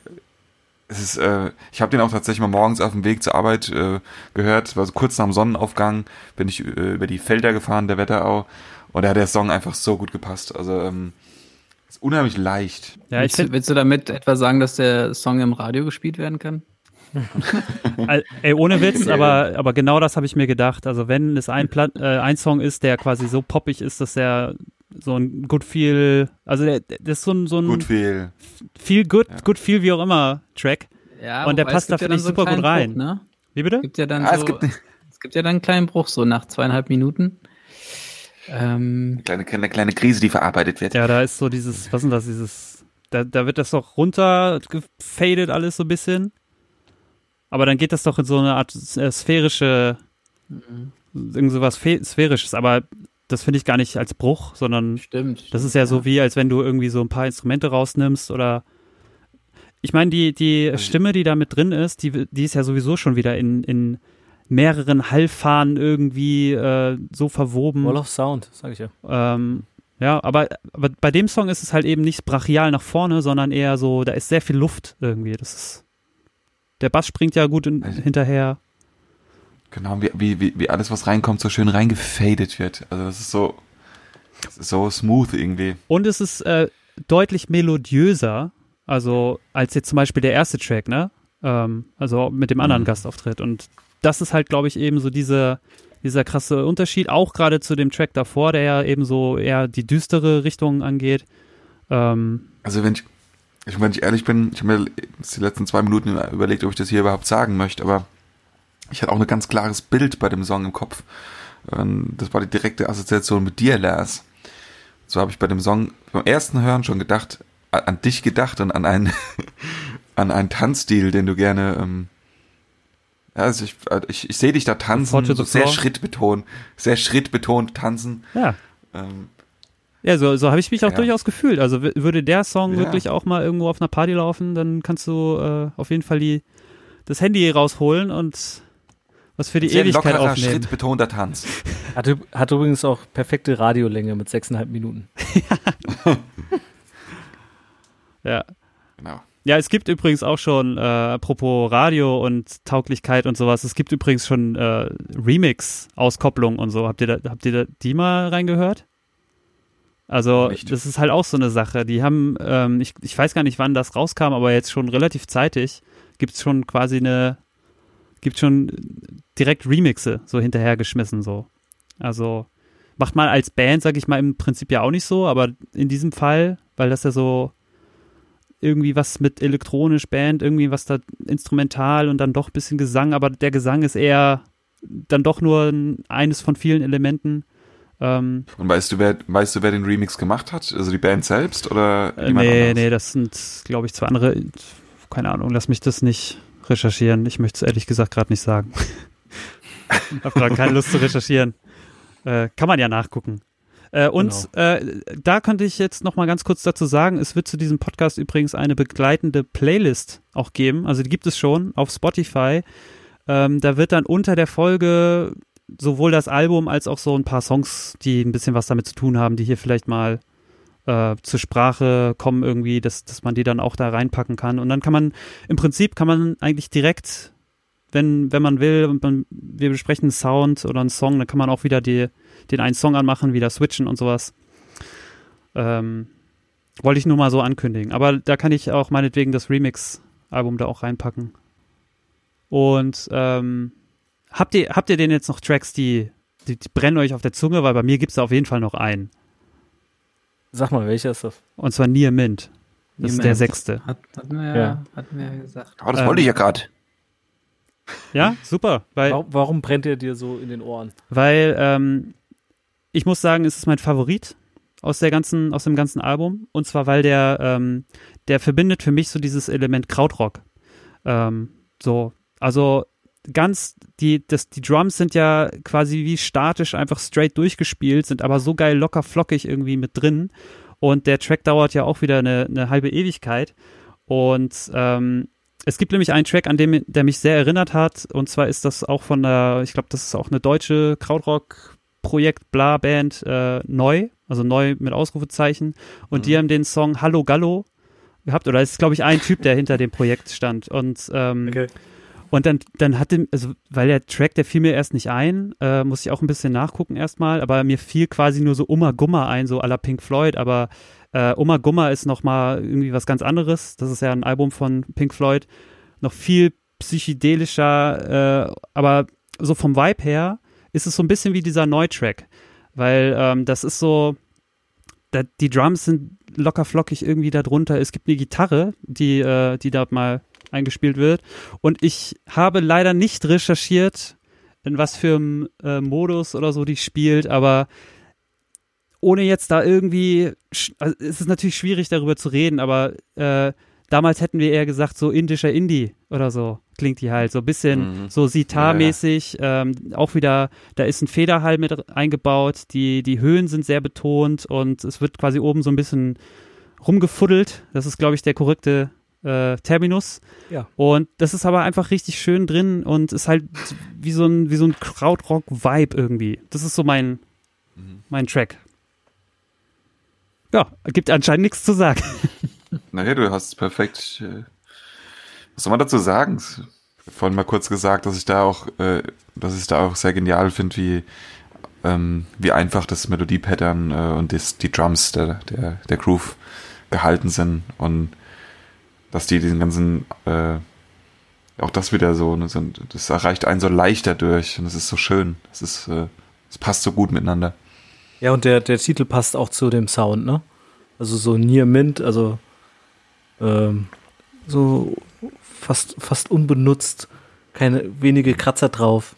es ist, äh, ich habe den auch tatsächlich mal morgens auf dem Weg zur Arbeit äh, gehört, war so kurz nach dem Sonnenaufgang, bin ich äh, über die Felder gefahren, der Wetterau, und da hat der Song einfach so gut gepasst. Also ähm, ist unheimlich leicht. Ja, ich willst, willst du damit etwa sagen, dass der Song im Radio gespielt werden kann? [LAUGHS] ey, ohne Witz, aber, aber genau das habe ich mir gedacht. Also wenn es ein, Plat äh, ein Song ist, der quasi so poppig ist, dass der so ein Good Feel, also der, der ist so ein, so ein Gut viel. Feel Good, Ja. Good Feel wie auch immer Track. Ja, Und der passt gibt da, finde ich, super gut rein. Bruch, ne? Wie bitte? Es gibt ja dann Ah, so, es es, gibt gibt, ja dann einen kleinen Bruch, so nach zweieinhalb Minuten. Ähm, eine kleine, eine kleine Krise, die verarbeitet wird. Ja, da ist so dieses, was ist denn das, dieses, da, da wird das doch runter gefadet alles so ein bisschen. Aber dann geht das doch in so eine Art äh, sphärische, irgend sowas sphärisches. Aber das finde ich gar nicht als Bruch, sondern stimmt. das ist ja so wie, als wenn du irgendwie so ein paar Instrumente rausnimmst oder ich meine, die, die Also- Stimme, die da mit drin ist, die, die ist ja sowieso schon wieder in, in mehreren Hallfahnen irgendwie äh, so verwoben. Wall of Sound, sag ich ja. Ähm, ja, aber, aber bei dem Song ist es halt eben nicht brachial nach vorne, sondern eher so, da ist sehr viel Luft irgendwie. Das ist. Der Bass springt ja gut in, Also- hinterher. Genau, wie, wie, wie, alles, was reinkommt, so schön reingefadet wird. Also das ist so, das ist so smooth irgendwie. Und es ist äh, deutlich melodiöser, also als jetzt zum Beispiel der erste Track, ne? Ähm, also mit dem anderen Mhm. Gastauftritt. Und das ist halt, glaube ich, eben so diese, dieser krasse Unterschied, auch gerade zu dem Track davor, der ja eben so eher die düstere Richtung angeht. Ähm, Also wenn ich, ich wenn ich ehrlich bin, ich habe mir jetzt die letzten zwei Minuten überlegt, ob ich das hier überhaupt sagen möchte, aber ich hatte auch ein ganz klares Bild bei dem Song im Kopf. Das war die direkte Assoziation mit dir, Lars. So habe ich bei dem Song beim ersten Hören schon gedacht, an dich gedacht und an einen, [LAUGHS] an einen Tanzstil, den du gerne, ähm, also ich, ich, ich sehe dich da tanzen, so sehr schrittbetont, sehr schrittbetont tanzen. ja, Ähm, Ja, so, so habe ich mich auch Ja. durchaus gefühlt. Also würde der Song Ja. wirklich auch mal irgendwo auf einer Party laufen, dann kannst du äh, auf jeden Fall die, das Handy rausholen und was für die sehr Ewigkeit lockerer, aufnehmen. schrittbetonter Tanz. [LAUGHS] Hat, hat übrigens auch perfekte Radiolänge mit sechseinhalb Minuten. [LAUGHS] Ja. Genau. ja, es gibt übrigens auch schon, äh, apropos Radio und Tauglichkeit und sowas, es gibt übrigens schon äh, Remix-Auskopplung und so. Habt ihr, da, habt ihr da die mal reingehört? Also, Nicht. das ist halt auch so eine Sache. Die haben, ähm, ich, ich weiß gar nicht, wann das rauskam, aber jetzt schon relativ zeitig gibt's schon quasi eine, gibt schon direkt Remixe so hinterhergeschmissen so. Also macht man als Band, sag ich mal, im Prinzip ja auch nicht so, aber in diesem Fall, weil das ja so irgendwie was mit elektronisch Band, irgendwie was da instrumental und dann doch ein bisschen Gesang, aber der Gesang ist eher dann doch nur ein, eines von vielen Elementen. Ähm, Und weißt du, wer, weißt du, wer den Remix gemacht hat? Also die Band selbst oder äh, jemand nee, anderes? nee, das sind, glaube ich, zwei andere. Keine Ahnung, lass mich das nicht recherchieren. Ich möchte es ehrlich gesagt gerade nicht sagen. [LAUGHS] Ich habe gerade keine Lust zu recherchieren. Äh, kann man ja nachgucken. Äh, und äh, da könnte ich jetzt noch mal ganz kurz dazu sagen, es wird zu diesem Podcast übrigens eine begleitende Playlist auch geben. Also die gibt es schon auf Spotify. Ähm, da wird dann unter der Folge sowohl das Album als auch so ein paar Songs, die ein bisschen was damit zu tun haben, die hier vielleicht mal äh, zur Sprache kommen irgendwie, dass, dass man die dann auch da reinpacken kann. Und dann kann man, im Prinzip kann man eigentlich direkt, wenn, wenn man will, und man, wir besprechen einen Sound oder einen Song, dann kann man auch wieder die, den einen Song anmachen, wieder switchen und sowas. Ähm, wollte ich nur mal so ankündigen. Aber da kann ich auch meinetwegen das Remix-Album da auch reinpacken. Und ähm, habt ihr, habt ihr denn jetzt noch Tracks, die, die, die brennen euch auf der Zunge? Weil bei mir gibt es da auf jeden Fall noch einen. Sag mal, welcher ist das? Und zwar Near Mint. Das ist Near der Mint. sechste. Hat, hatten, wir ja, Ja. hatten wir gesagt. Aber das Ähm, wollte ich ja gerade. Ja, super. Weil, Warum, warum brennt er dir so in den Ohren? weil ähm, ich muss sagen, es ist mein Favorit aus der ganzen, aus dem ganzen Album. Und zwar, weil der, ähm, der verbindet für mich so dieses Element Krautrock. Ähm, so, also ganz, die, das, die Drums sind ja quasi wie statisch einfach straight durchgespielt, sind aber so geil locker flockig irgendwie mit drin. Und der Track dauert ja auch wieder eine, eine halbe Ewigkeit. Und ähm, es gibt nämlich einen Track, an dem der mich sehr erinnert hat. Und zwar ist das auch von der, ich glaube, das ist auch eine deutsche Krautrock-Projekt, bla Band, äh, neu, also neu mit Ausrufezeichen. Und Mhm. die haben den Song Hallo Gallo gehabt. Oder es ist, glaube ich, ein Typ, der hinter dem Projekt stand. Und ähm, Okay. Und dann, dann hatte, also, weil der Track, der fiel mir erst nicht ein, äh, muss ich auch ein bisschen nachgucken erstmal, aber mir fiel quasi nur so Uma Gumma ein, so à la Pink Floyd, aber äh, Uma Gumma ist nochmal irgendwie was ganz anderes. Das ist ja ein Album von Pink Floyd. Noch viel psychedelischer, äh, aber so vom Vibe her ist es so ein bisschen wie dieser Neutrack, weil ähm, das ist so, da, die Drums sind locker flockig irgendwie da drunter. Es gibt eine Gitarre, die, äh, die da mal eingespielt wird. Und ich habe leider nicht recherchiert, in was für einem äh, Modus oder so die spielt, aber ohne jetzt da irgendwie, also es ist natürlich schwierig darüber zu reden, aber äh, damals hätten wir eher gesagt, so indischer Indie oder so klingt die halt, so ein bisschen Mhm. so Sitar-mäßig, ähm, auch wieder, da ist ein Federhall mit eingebaut, die, die Höhen sind sehr betont und es wird quasi oben so ein bisschen rumgefuddelt, das ist glaube ich der korrekte äh, Terminus. Ja. Und das ist aber einfach richtig schön drin und ist halt wie so ein, wie so ein Krautrock-Vibe irgendwie. Das ist so mein, mein Track. Ja, gibt anscheinend nichts zu sagen. [LAUGHS] Naja, du hast es perfekt. Äh, was soll man dazu sagen? Vorhin mal kurz gesagt, dass ich da auch, äh, dass ich da auch sehr genial finde, wie, ähm, wie einfach das Melodiepattern äh, und das, die Drums, der, der, der Groove gehalten sind und dass die diesen ganzen, äh, auch das wieder so, ne, so, das erreicht einen so leichter durch und es ist so schön. Es ist, äh, es passt so gut miteinander. Ja, und der, der Titel passt auch zu dem Sound, ne? Also so Near Mint, also ähm, so fast, fast unbenutzt, keine wenige Kratzer drauf.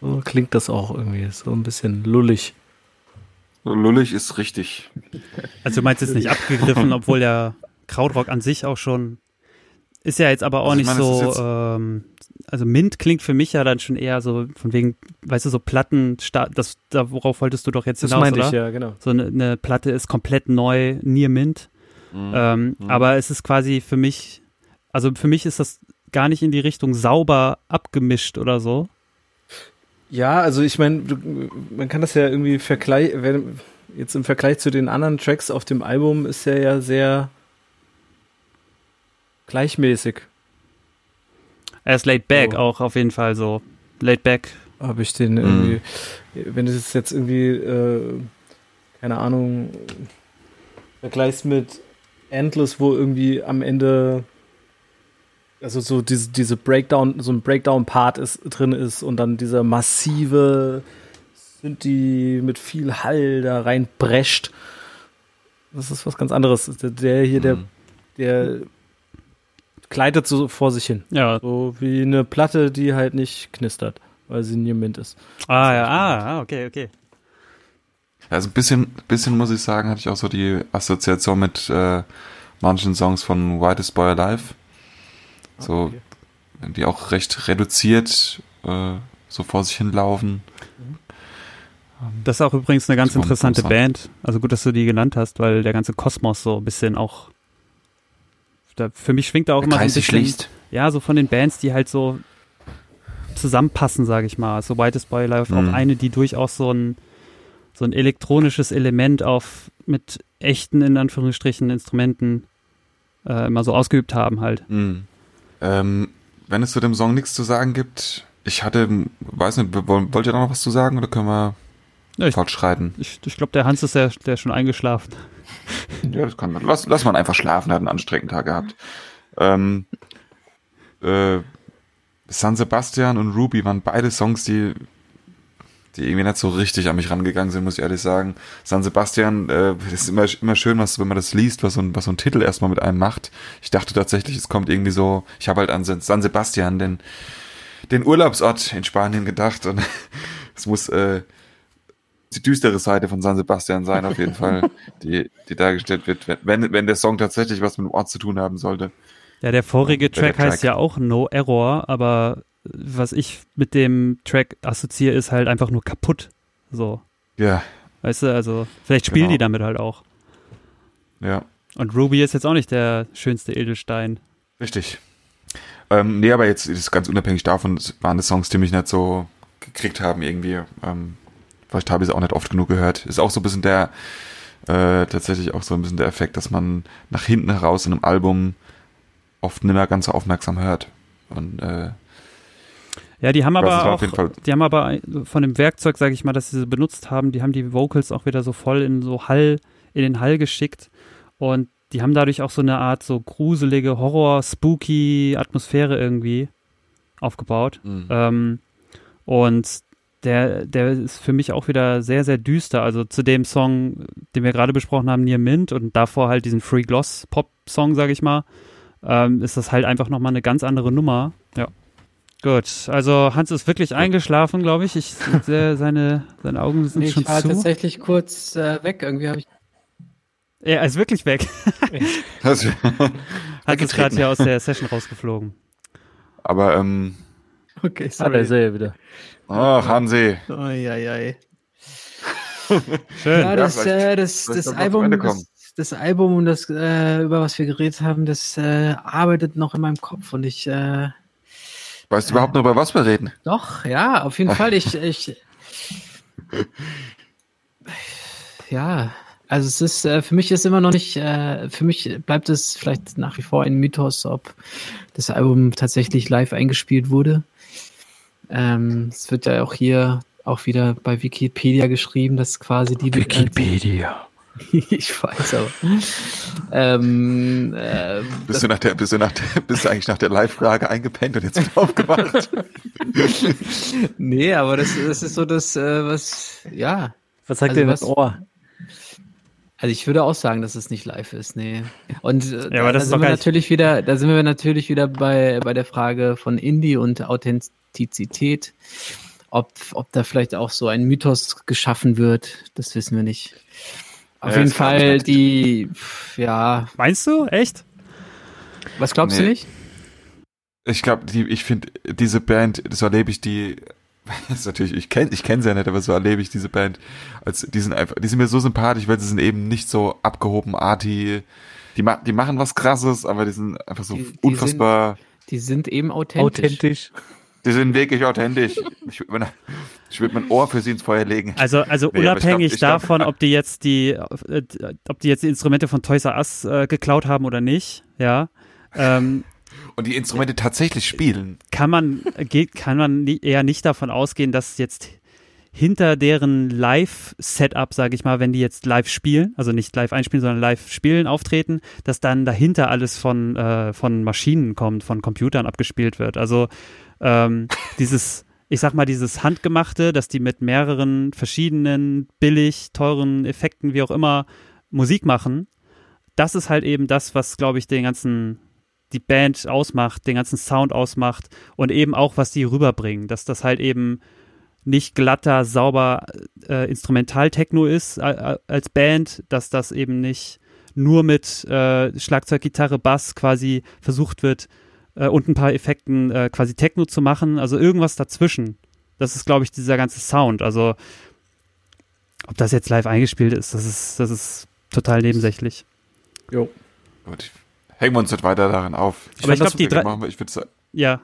So klingt das auch irgendwie, so ein bisschen lullig. Lullig ist richtig. Also du meinst jetzt nicht abgegriffen, [LAUGHS] obwohl der Krautrock an sich auch schon ist ja jetzt aber auch Also ich nicht meine, so, ähm, also Mint klingt für mich ja dann schon eher so von wegen, weißt du, so Platten, das, da, worauf wolltest du doch jetzt Das hinaus, meinte oder? ich, ja, genau. So eine, eine Platte ist komplett neu, Near Mint. Mhm. Ähm, Aber es ist quasi für mich, also für mich ist das gar nicht in die Richtung sauber abgemischt oder so. Ja, also ich meine, man kann das ja irgendwie vergleichen, wenn jetzt im Vergleich zu den anderen Tracks auf dem Album ist er ja sehr gleichmäßig. Er ist laid back Oh. auch auf jeden Fall so. Laid back. Habe ich den irgendwie, wenn du das jetzt irgendwie, äh, keine Ahnung, vergleichst mit Endless, wo irgendwie am Ende, also so diese, diese Breakdown, so ein Breakdown-Part ist, drin ist und dann dieser massive Synthi mit viel Hall da reinbrescht. Das ist was ganz anderes. Der, der hier, der, Mhm. der gleitet so vor sich hin. Ja. So wie eine Platte, die halt nicht knistert, weil sie Near Mint ist. Ah, ja, ah, ah, okay, okay. Also ein bisschen, bisschen muss ich sagen, hatte ich auch so die Assoziation mit äh, manchen Songs von Whitest Boy Alive. So, die auch recht reduziert äh, so vor sich hinlaufen. Das ist auch übrigens eine ganz interessante. Band. Also gut, dass du die genannt hast, weil der ganze Kosmos so ein bisschen auch. Da, für mich schwingt da auch immer so ein bisschen. Ja, so von den Bands, die halt so zusammenpassen, sage ich mal. So Whitest Boy Live, Mhm. auch eine, die durchaus so ein, so ein elektronisches Element auf mit echten, in Anführungsstrichen, Instrumenten äh, immer so ausgeübt haben halt. Mhm. Ähm, wenn es zu dem Song nichts zu sagen gibt, ich hatte, weiß nicht, wollt ihr da noch was zu sagen oder können wir Ja, fortschreiten? Ich, ich glaube, der Hans ist ja der ist schon eingeschlafen. [LAUGHS] Ja, das kann man. Lass, lass man einfach schlafen, er hat einen anstrengenden Tag gehabt. Ähm, äh, San Sebastian und Ruby waren beide Songs, die, die irgendwie nicht so richtig an mich rangegangen sind, muss ich ehrlich sagen. San Sebastian, äh, ist immer, immer schön, was, wenn man das liest, was so, ein, was so ein Titel erstmal mit einem macht. Ich dachte tatsächlich, es kommt irgendwie so, ich habe halt an San Sebastian, den, den Urlaubsort in Spanien gedacht und [LAUGHS] es muss, äh, die düstere Seite von San Sebastian sein, auf jeden Fall, [LAUGHS] die, die dargestellt wird, wenn, wenn der Song tatsächlich was mit dem Ort zu tun haben sollte. Ja, der vorige Track, Track heißt ja auch No Error, aber was ich mit dem Track assoziiere, ist halt einfach nur kaputt. So. Ja. Weißt du, also vielleicht spielen genau. die damit halt auch. Ja. Und Ruby ist jetzt auch nicht der schönste Edelstein. Richtig. Ähm, nee, aber jetzt ist ganz unabhängig davon, waren das Songs, die mich nicht so gekriegt haben irgendwie. Ähm, vielleicht habe ich es auch nicht oft genug gehört. Ist auch so ein bisschen der, äh, tatsächlich auch so ein bisschen der Effekt, dass man nach hinten heraus in einem Album oft nicht mehr ganz so aufmerksam hört. Und äh, ja, die haben aber auch, die haben aber von dem Werkzeug, sage ich mal, das sie benutzt haben, die haben die Vocals auch wieder so voll in so Hall, in den Hall geschickt und die haben dadurch auch so eine Art so gruselige Horror, spooky Atmosphäre irgendwie aufgebaut. Mhm. Ähm, und der, der ist für mich auch wieder sehr, sehr düster. Also zu dem Song, den wir gerade besprochen haben, Near Mint und davor halt diesen Free Gloss Pop Song, sage ich mal, ähm, ist das halt einfach nochmal eine ganz andere Nummer. Gut, also Hans ist wirklich eingeschlafen, glaube ich. ich sehe, [LAUGHS] seine, seine Augen sind nee, schon ich war zu. tatsächlich kurz äh, weg. Irgendwie habe ich. Er ist wirklich weg. [LAUGHS] Hans ist gerade hier aus der Session rausgeflogen. Aber, ähm. Okay, sorry. Ah, da ist er wieder. Ach, Hansi. Oi, Schön. Ja, das, ja, äh, das, das, das Album, das, das, Album und das, äh, über was wir geredet haben, das äh, arbeitet noch in meinem Kopf und ich, äh, Weißt du überhaupt noch, über was wir reden? Doch, ja, auf jeden Fall. Ich, ich ja, also es ist, äh, für mich ist immer noch nicht, äh, für mich bleibt es vielleicht nach wie vor ein Mythos, ob das Album tatsächlich live eingespielt wurde. Ähm, es wird ja auch hier auch wieder bei Wikipedia geschrieben, dass quasi die Wikipedia. [LAUGHS] ich weiß aber. ähm, äh, bist, du nach der, bist, du nach der, bist du eigentlich nach der Live-Frage eingepennt und jetzt wieder aufgewacht? [LAUGHS] nee, aber das, das ist so das, äh, was, ja. Was sagt also dir das Ohr? Also ich würde auch sagen, dass es nicht live ist, nee. Und äh, ja, aber das da sind wir natürlich wieder, da sind wir natürlich wieder bei, bei der Frage von Indie und Authentizität. Ob, ob da vielleicht auch so ein Mythos geschaffen wird, das wissen wir nicht. Auf ja, jeden Fall die, ja. Meinst du? Echt? Was glaubst nee. du nicht? Ich glaube, die, ich finde, diese Band, so erlebe ich die, [LAUGHS] ist natürlich, ich kenne ich kenn sie ja nicht, aber so erlebe ich diese Band, als, die sind einfach, die sind mir so sympathisch, weil sie sind eben nicht so abgehoben, arty, die, ma die machen was krasses, aber die sind einfach so die, die unfassbar. Sind, die sind eben authentisch. Authentisch. Die sind wirklich authentisch. Ich würde mein, würd mein Ohr für sie ins Feuer legen. Also, also nee, unabhängig ich glaub, ich davon, glaub, ob die jetzt die, äh, ob die jetzt die Instrumente von Toys R Us äh, geklaut haben oder nicht, ja. Ähm, [LAUGHS] und die Instrumente tatsächlich spielen. Kann man, geht, kann man eher nicht davon ausgehen, dass jetzt hinter deren Live-Setup, sage ich mal, wenn die jetzt live spielen, also nicht live einspielen, sondern live spielen, auftreten, dass dann dahinter alles von, äh, von Maschinen kommt, von Computern abgespielt wird. Also ähm, dieses, ich sag mal, dieses Handgemachte, dass die mit mehreren verschiedenen, billig, teuren Effekten, wie auch immer, Musik machen, das ist halt eben das, was, glaube ich, den ganzen, die Band ausmacht, den ganzen Sound ausmacht und eben auch, was die rüberbringen, dass das halt eben nicht glatter, sauber äh, Instrumental-Techno ist äh, als Band, dass das eben nicht nur mit äh, Schlagzeug, Gitarre, Bass quasi versucht wird, äh, und ein paar Effekten äh, quasi Techno zu machen. Also irgendwas dazwischen. Das ist, glaube ich, dieser ganze Sound. Also ob das jetzt live eingespielt ist, das ist, das ist total nebensächlich. Jo. Gut. Hängen wir uns nicht weiter daran auf. Ich Aber ich glaube, die drei. Machen, ich würde sagen. Ja.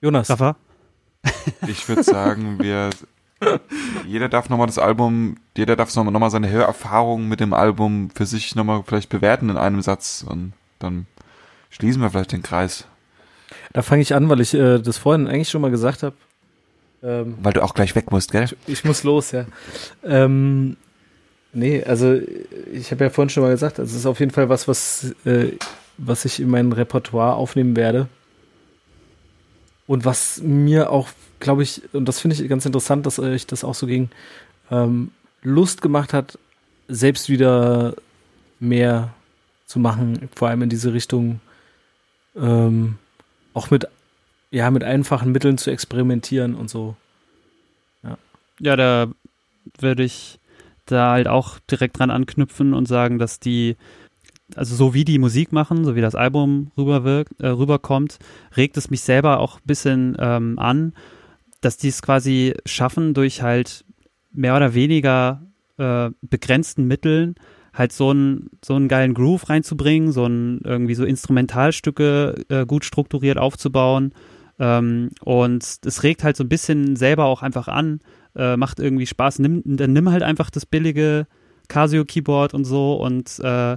Jonas. Rafa? [LAUGHS] Ich würde sagen, wir. jeder darf nochmal das Album, jeder darf nochmal noch mal seine Hörerfahrungen mit dem Album für sich nochmal vielleicht bewerten in einem Satz und dann Schließen wir vielleicht den Kreis. Da fange ich an, weil ich äh, das vorhin eigentlich schon mal gesagt habe. Ähm, weil du auch gleich weg musst, gell? Ich, ich muss los, ja. Ähm, nee, also ich habe ja vorhin schon mal gesagt, es ist auf jeden Fall was, was, äh, was ich in mein Repertoire aufnehmen werde. Und was mir auch, glaube ich, und das finde ich ganz interessant, dass euch das auch so ging, ähm, Lust gemacht hat, selbst wieder mehr zu machen, vor allem in diese Richtung ähm, auch mit, ja, mit einfachen Mitteln zu experimentieren und so. Ja, ja da würde ich da halt auch direkt dran anknüpfen und sagen, dass die, also so wie die Musik machen, so wie das Album rüberwirkt, äh, rüberkommt, regt es mich selber auch ein bisschen ähm, an, dass die es quasi schaffen, durch halt mehr oder weniger äh, begrenzten Mitteln halt so einen so einen geilen Groove reinzubringen, so ein irgendwie so Instrumentalstücke äh, gut strukturiert aufzubauen. Ähm, und es regt halt so ein bisschen selber auch einfach an, äh, macht irgendwie Spaß. Nimm, dann nimm halt einfach das billige Casio-Keyboard und so und äh,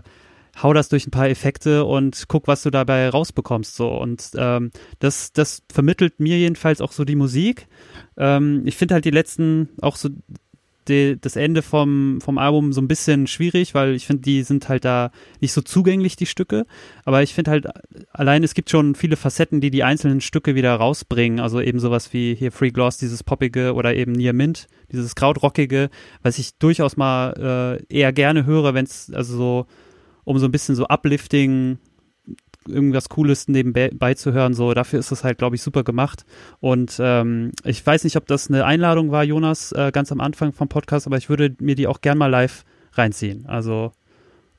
hau das durch ein paar Effekte und guck, was du dabei rausbekommst. So. Und ähm, das, das vermittelt mir jedenfalls auch so die Musik. Ähm, ich finde halt die letzten, auch so die, das Ende vom, vom Album so ein bisschen schwierig, weil ich finde, die sind halt da nicht so zugänglich, die Stücke. Aber ich finde halt, allein es gibt schon viele Facetten, die die einzelnen Stücke wieder rausbringen. Also eben sowas wie hier Free Gloss, dieses Poppige oder eben Near Mint, dieses Krautrockige, was ich durchaus mal äh, eher gerne höre, wenn es also so um so ein bisschen so Uplifting irgendwas Cooles nebenbei zu hören. So, dafür ist das halt, glaube ich, super gemacht. Und ähm, ich weiß nicht, ob das eine Einladung war, Jonas, äh, ganz am Anfang vom Podcast, aber ich würde mir die auch gern mal live reinziehen. Also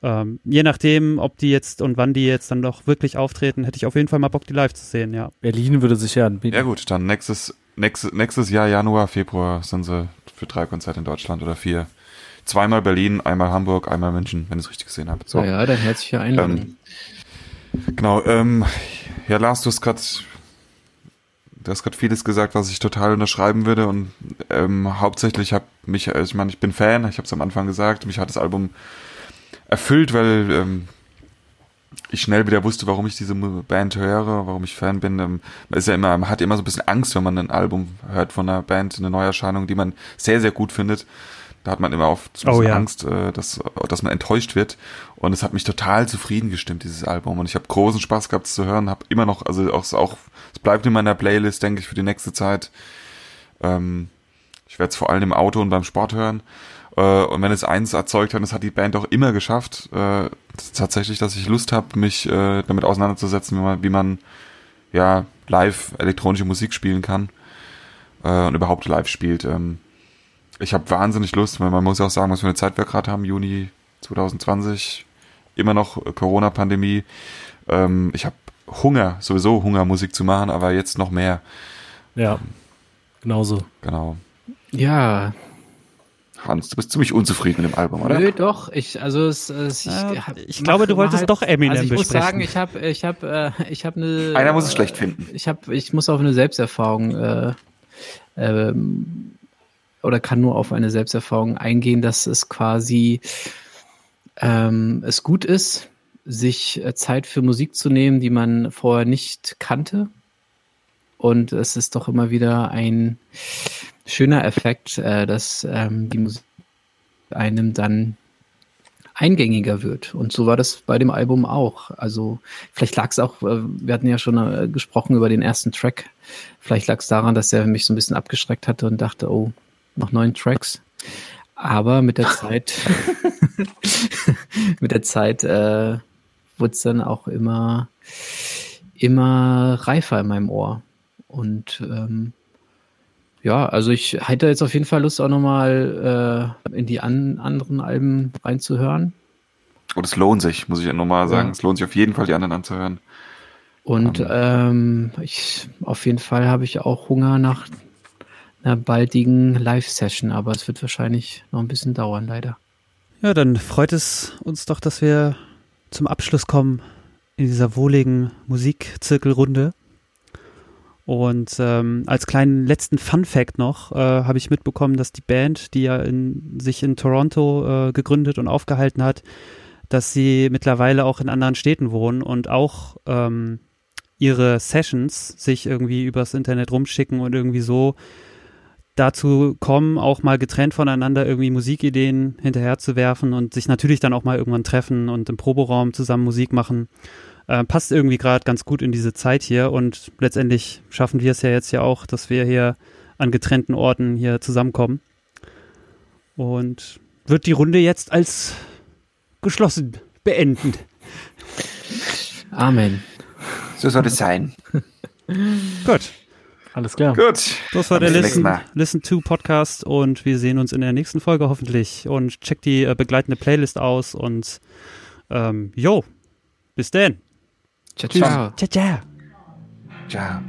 ähm, je nachdem, ob die jetzt und wann die jetzt dann doch wirklich auftreten, hätte ich auf jeden Fall mal Bock, die live zu sehen, ja. Berlin würde sich ja anbieten. Ja gut, dann nächstes, nächstes, nächstes Jahr, Januar, Februar sind sie für drei Konzerte in Deutschland oder vier. Zweimal Berlin, einmal Hamburg, einmal München, wenn ich es richtig gesehen habe. So. Ja, ja, dann herzliche Einladung. Ähm, Genau, ähm, ja, Lars, du hast gerade du hast gerade vieles gesagt, was ich total unterschreiben würde und ähm, hauptsächlich habe mich, also ich meine, ich bin Fan, ich habe es am Anfang gesagt, mich hat das Album erfüllt, weil ähm, ich schnell wieder wusste, warum ich diese Band höre, warum ich Fan bin. Ähm, man ist ja immer, man hat immer so ein bisschen Angst, wenn man ein Album hört von einer Band, eine Neuerscheinung, die man sehr, sehr gut findet. Da hat man immer oft so oh, ja. Angst, äh, dass, dass man enttäuscht wird. Und es hat mich total zufrieden gestimmt, dieses Album. Und ich habe großen Spaß gehabt, es zu hören. Habe immer noch, also auch, auch, es bleibt in meiner Playlist, denke ich, für die nächste Zeit. Ähm, ich werde es vor allem im Auto und beim Sport hören. Äh, und wenn es eins erzeugt hat, das hat die Band auch immer geschafft, äh, das tatsächlich, dass ich Lust habe, mich äh, damit auseinanderzusetzen, wie man, wie man ja live elektronische Musik spielen kann äh, und überhaupt live spielt. Ähm, ich habe wahnsinnig Lust, weil man muss ja auch sagen, was für eine Zeit wir gerade haben, Juni 2020, immer noch Corona-Pandemie. Ähm, ich habe Hunger, sowieso Hunger, Musik zu machen, aber jetzt noch mehr. Ja, genauso. Genau. Ja. Hans, du bist ziemlich unzufrieden mit dem Album, oder? Nö, doch. Ich, also es, es, ich, ja, ich glaube, du wolltest halt, doch Eminem also ich besprechen. muss sagen, ich habe, ich habe, äh, ich habe eine. Einer muss es schlecht finden. Ich habe, ich muss auf eine Selbsterfahrung äh, ähm, oder kann nur auf eine Selbsterfahrung eingehen, dass es quasi ähm, es gut ist, sich äh, Zeit für Musik zu nehmen, die man vorher nicht kannte. Und es ist doch immer wieder ein schöner Effekt, äh, dass ähm, die Musik einem dann eingängiger wird. Und so war das bei dem Album auch. Also vielleicht lag es auch, äh, wir hatten ja schon äh, gesprochen über den ersten Track. Vielleicht lag es daran, dass er mich so ein bisschen abgeschreckt hatte und dachte, oh, noch neun Tracks. Aber mit der [LAUGHS] Zeit, [LAUGHS] mit der Zeit äh, wurde es dann auch immer, immer reifer in meinem Ohr. Und ähm, ja, also ich hätte jetzt auf jeden Fall Lust, auch nochmal äh, in die an, anderen Alben reinzuhören. Und es lohnt sich, muss ich ja nochmal sagen. Ja. Es lohnt sich auf jeden Fall, die anderen anzuhören. Und um. ähm, ich, auf jeden Fall habe ich auch Hunger nach einer baldigen Live-Session, aber es wird wahrscheinlich noch ein bisschen dauern, leider. Ja, dann freut es uns doch, dass wir zum Abschluss kommen in dieser wohligen Musikzirkelrunde. Und ähm, als kleinen letzten Fun-Fact noch äh, habe ich mitbekommen, dass die Band, die ja in, sich in Toronto äh, gegründet und aufgehalten hat, dass sie mittlerweile auch in anderen Städten wohnen und auch ähm, ihre Sessions sich irgendwie übers Internet rumschicken und irgendwie so dazu kommen, auch mal getrennt voneinander irgendwie Musikideen hinterher zu werfen und sich natürlich dann auch mal irgendwann treffen und im Proberaum zusammen Musik machen. Äh, passt irgendwie gerade ganz gut in diese Zeit hier und letztendlich schaffen wir es ja jetzt ja auch, dass wir hier an getrennten Orten hier zusammenkommen. Und wird die Runde jetzt als geschlossen beenden. Amen. So soll es sein. Gut. Alles klar. Gut. Das war der Listen. Listen to Podcast und wir sehen uns in der nächsten Folge hoffentlich. Und checkt die äh, begleitende Playlist aus und ähm, yo, bis dann. Ciao, ciao. Ciao, ciao. Ciao.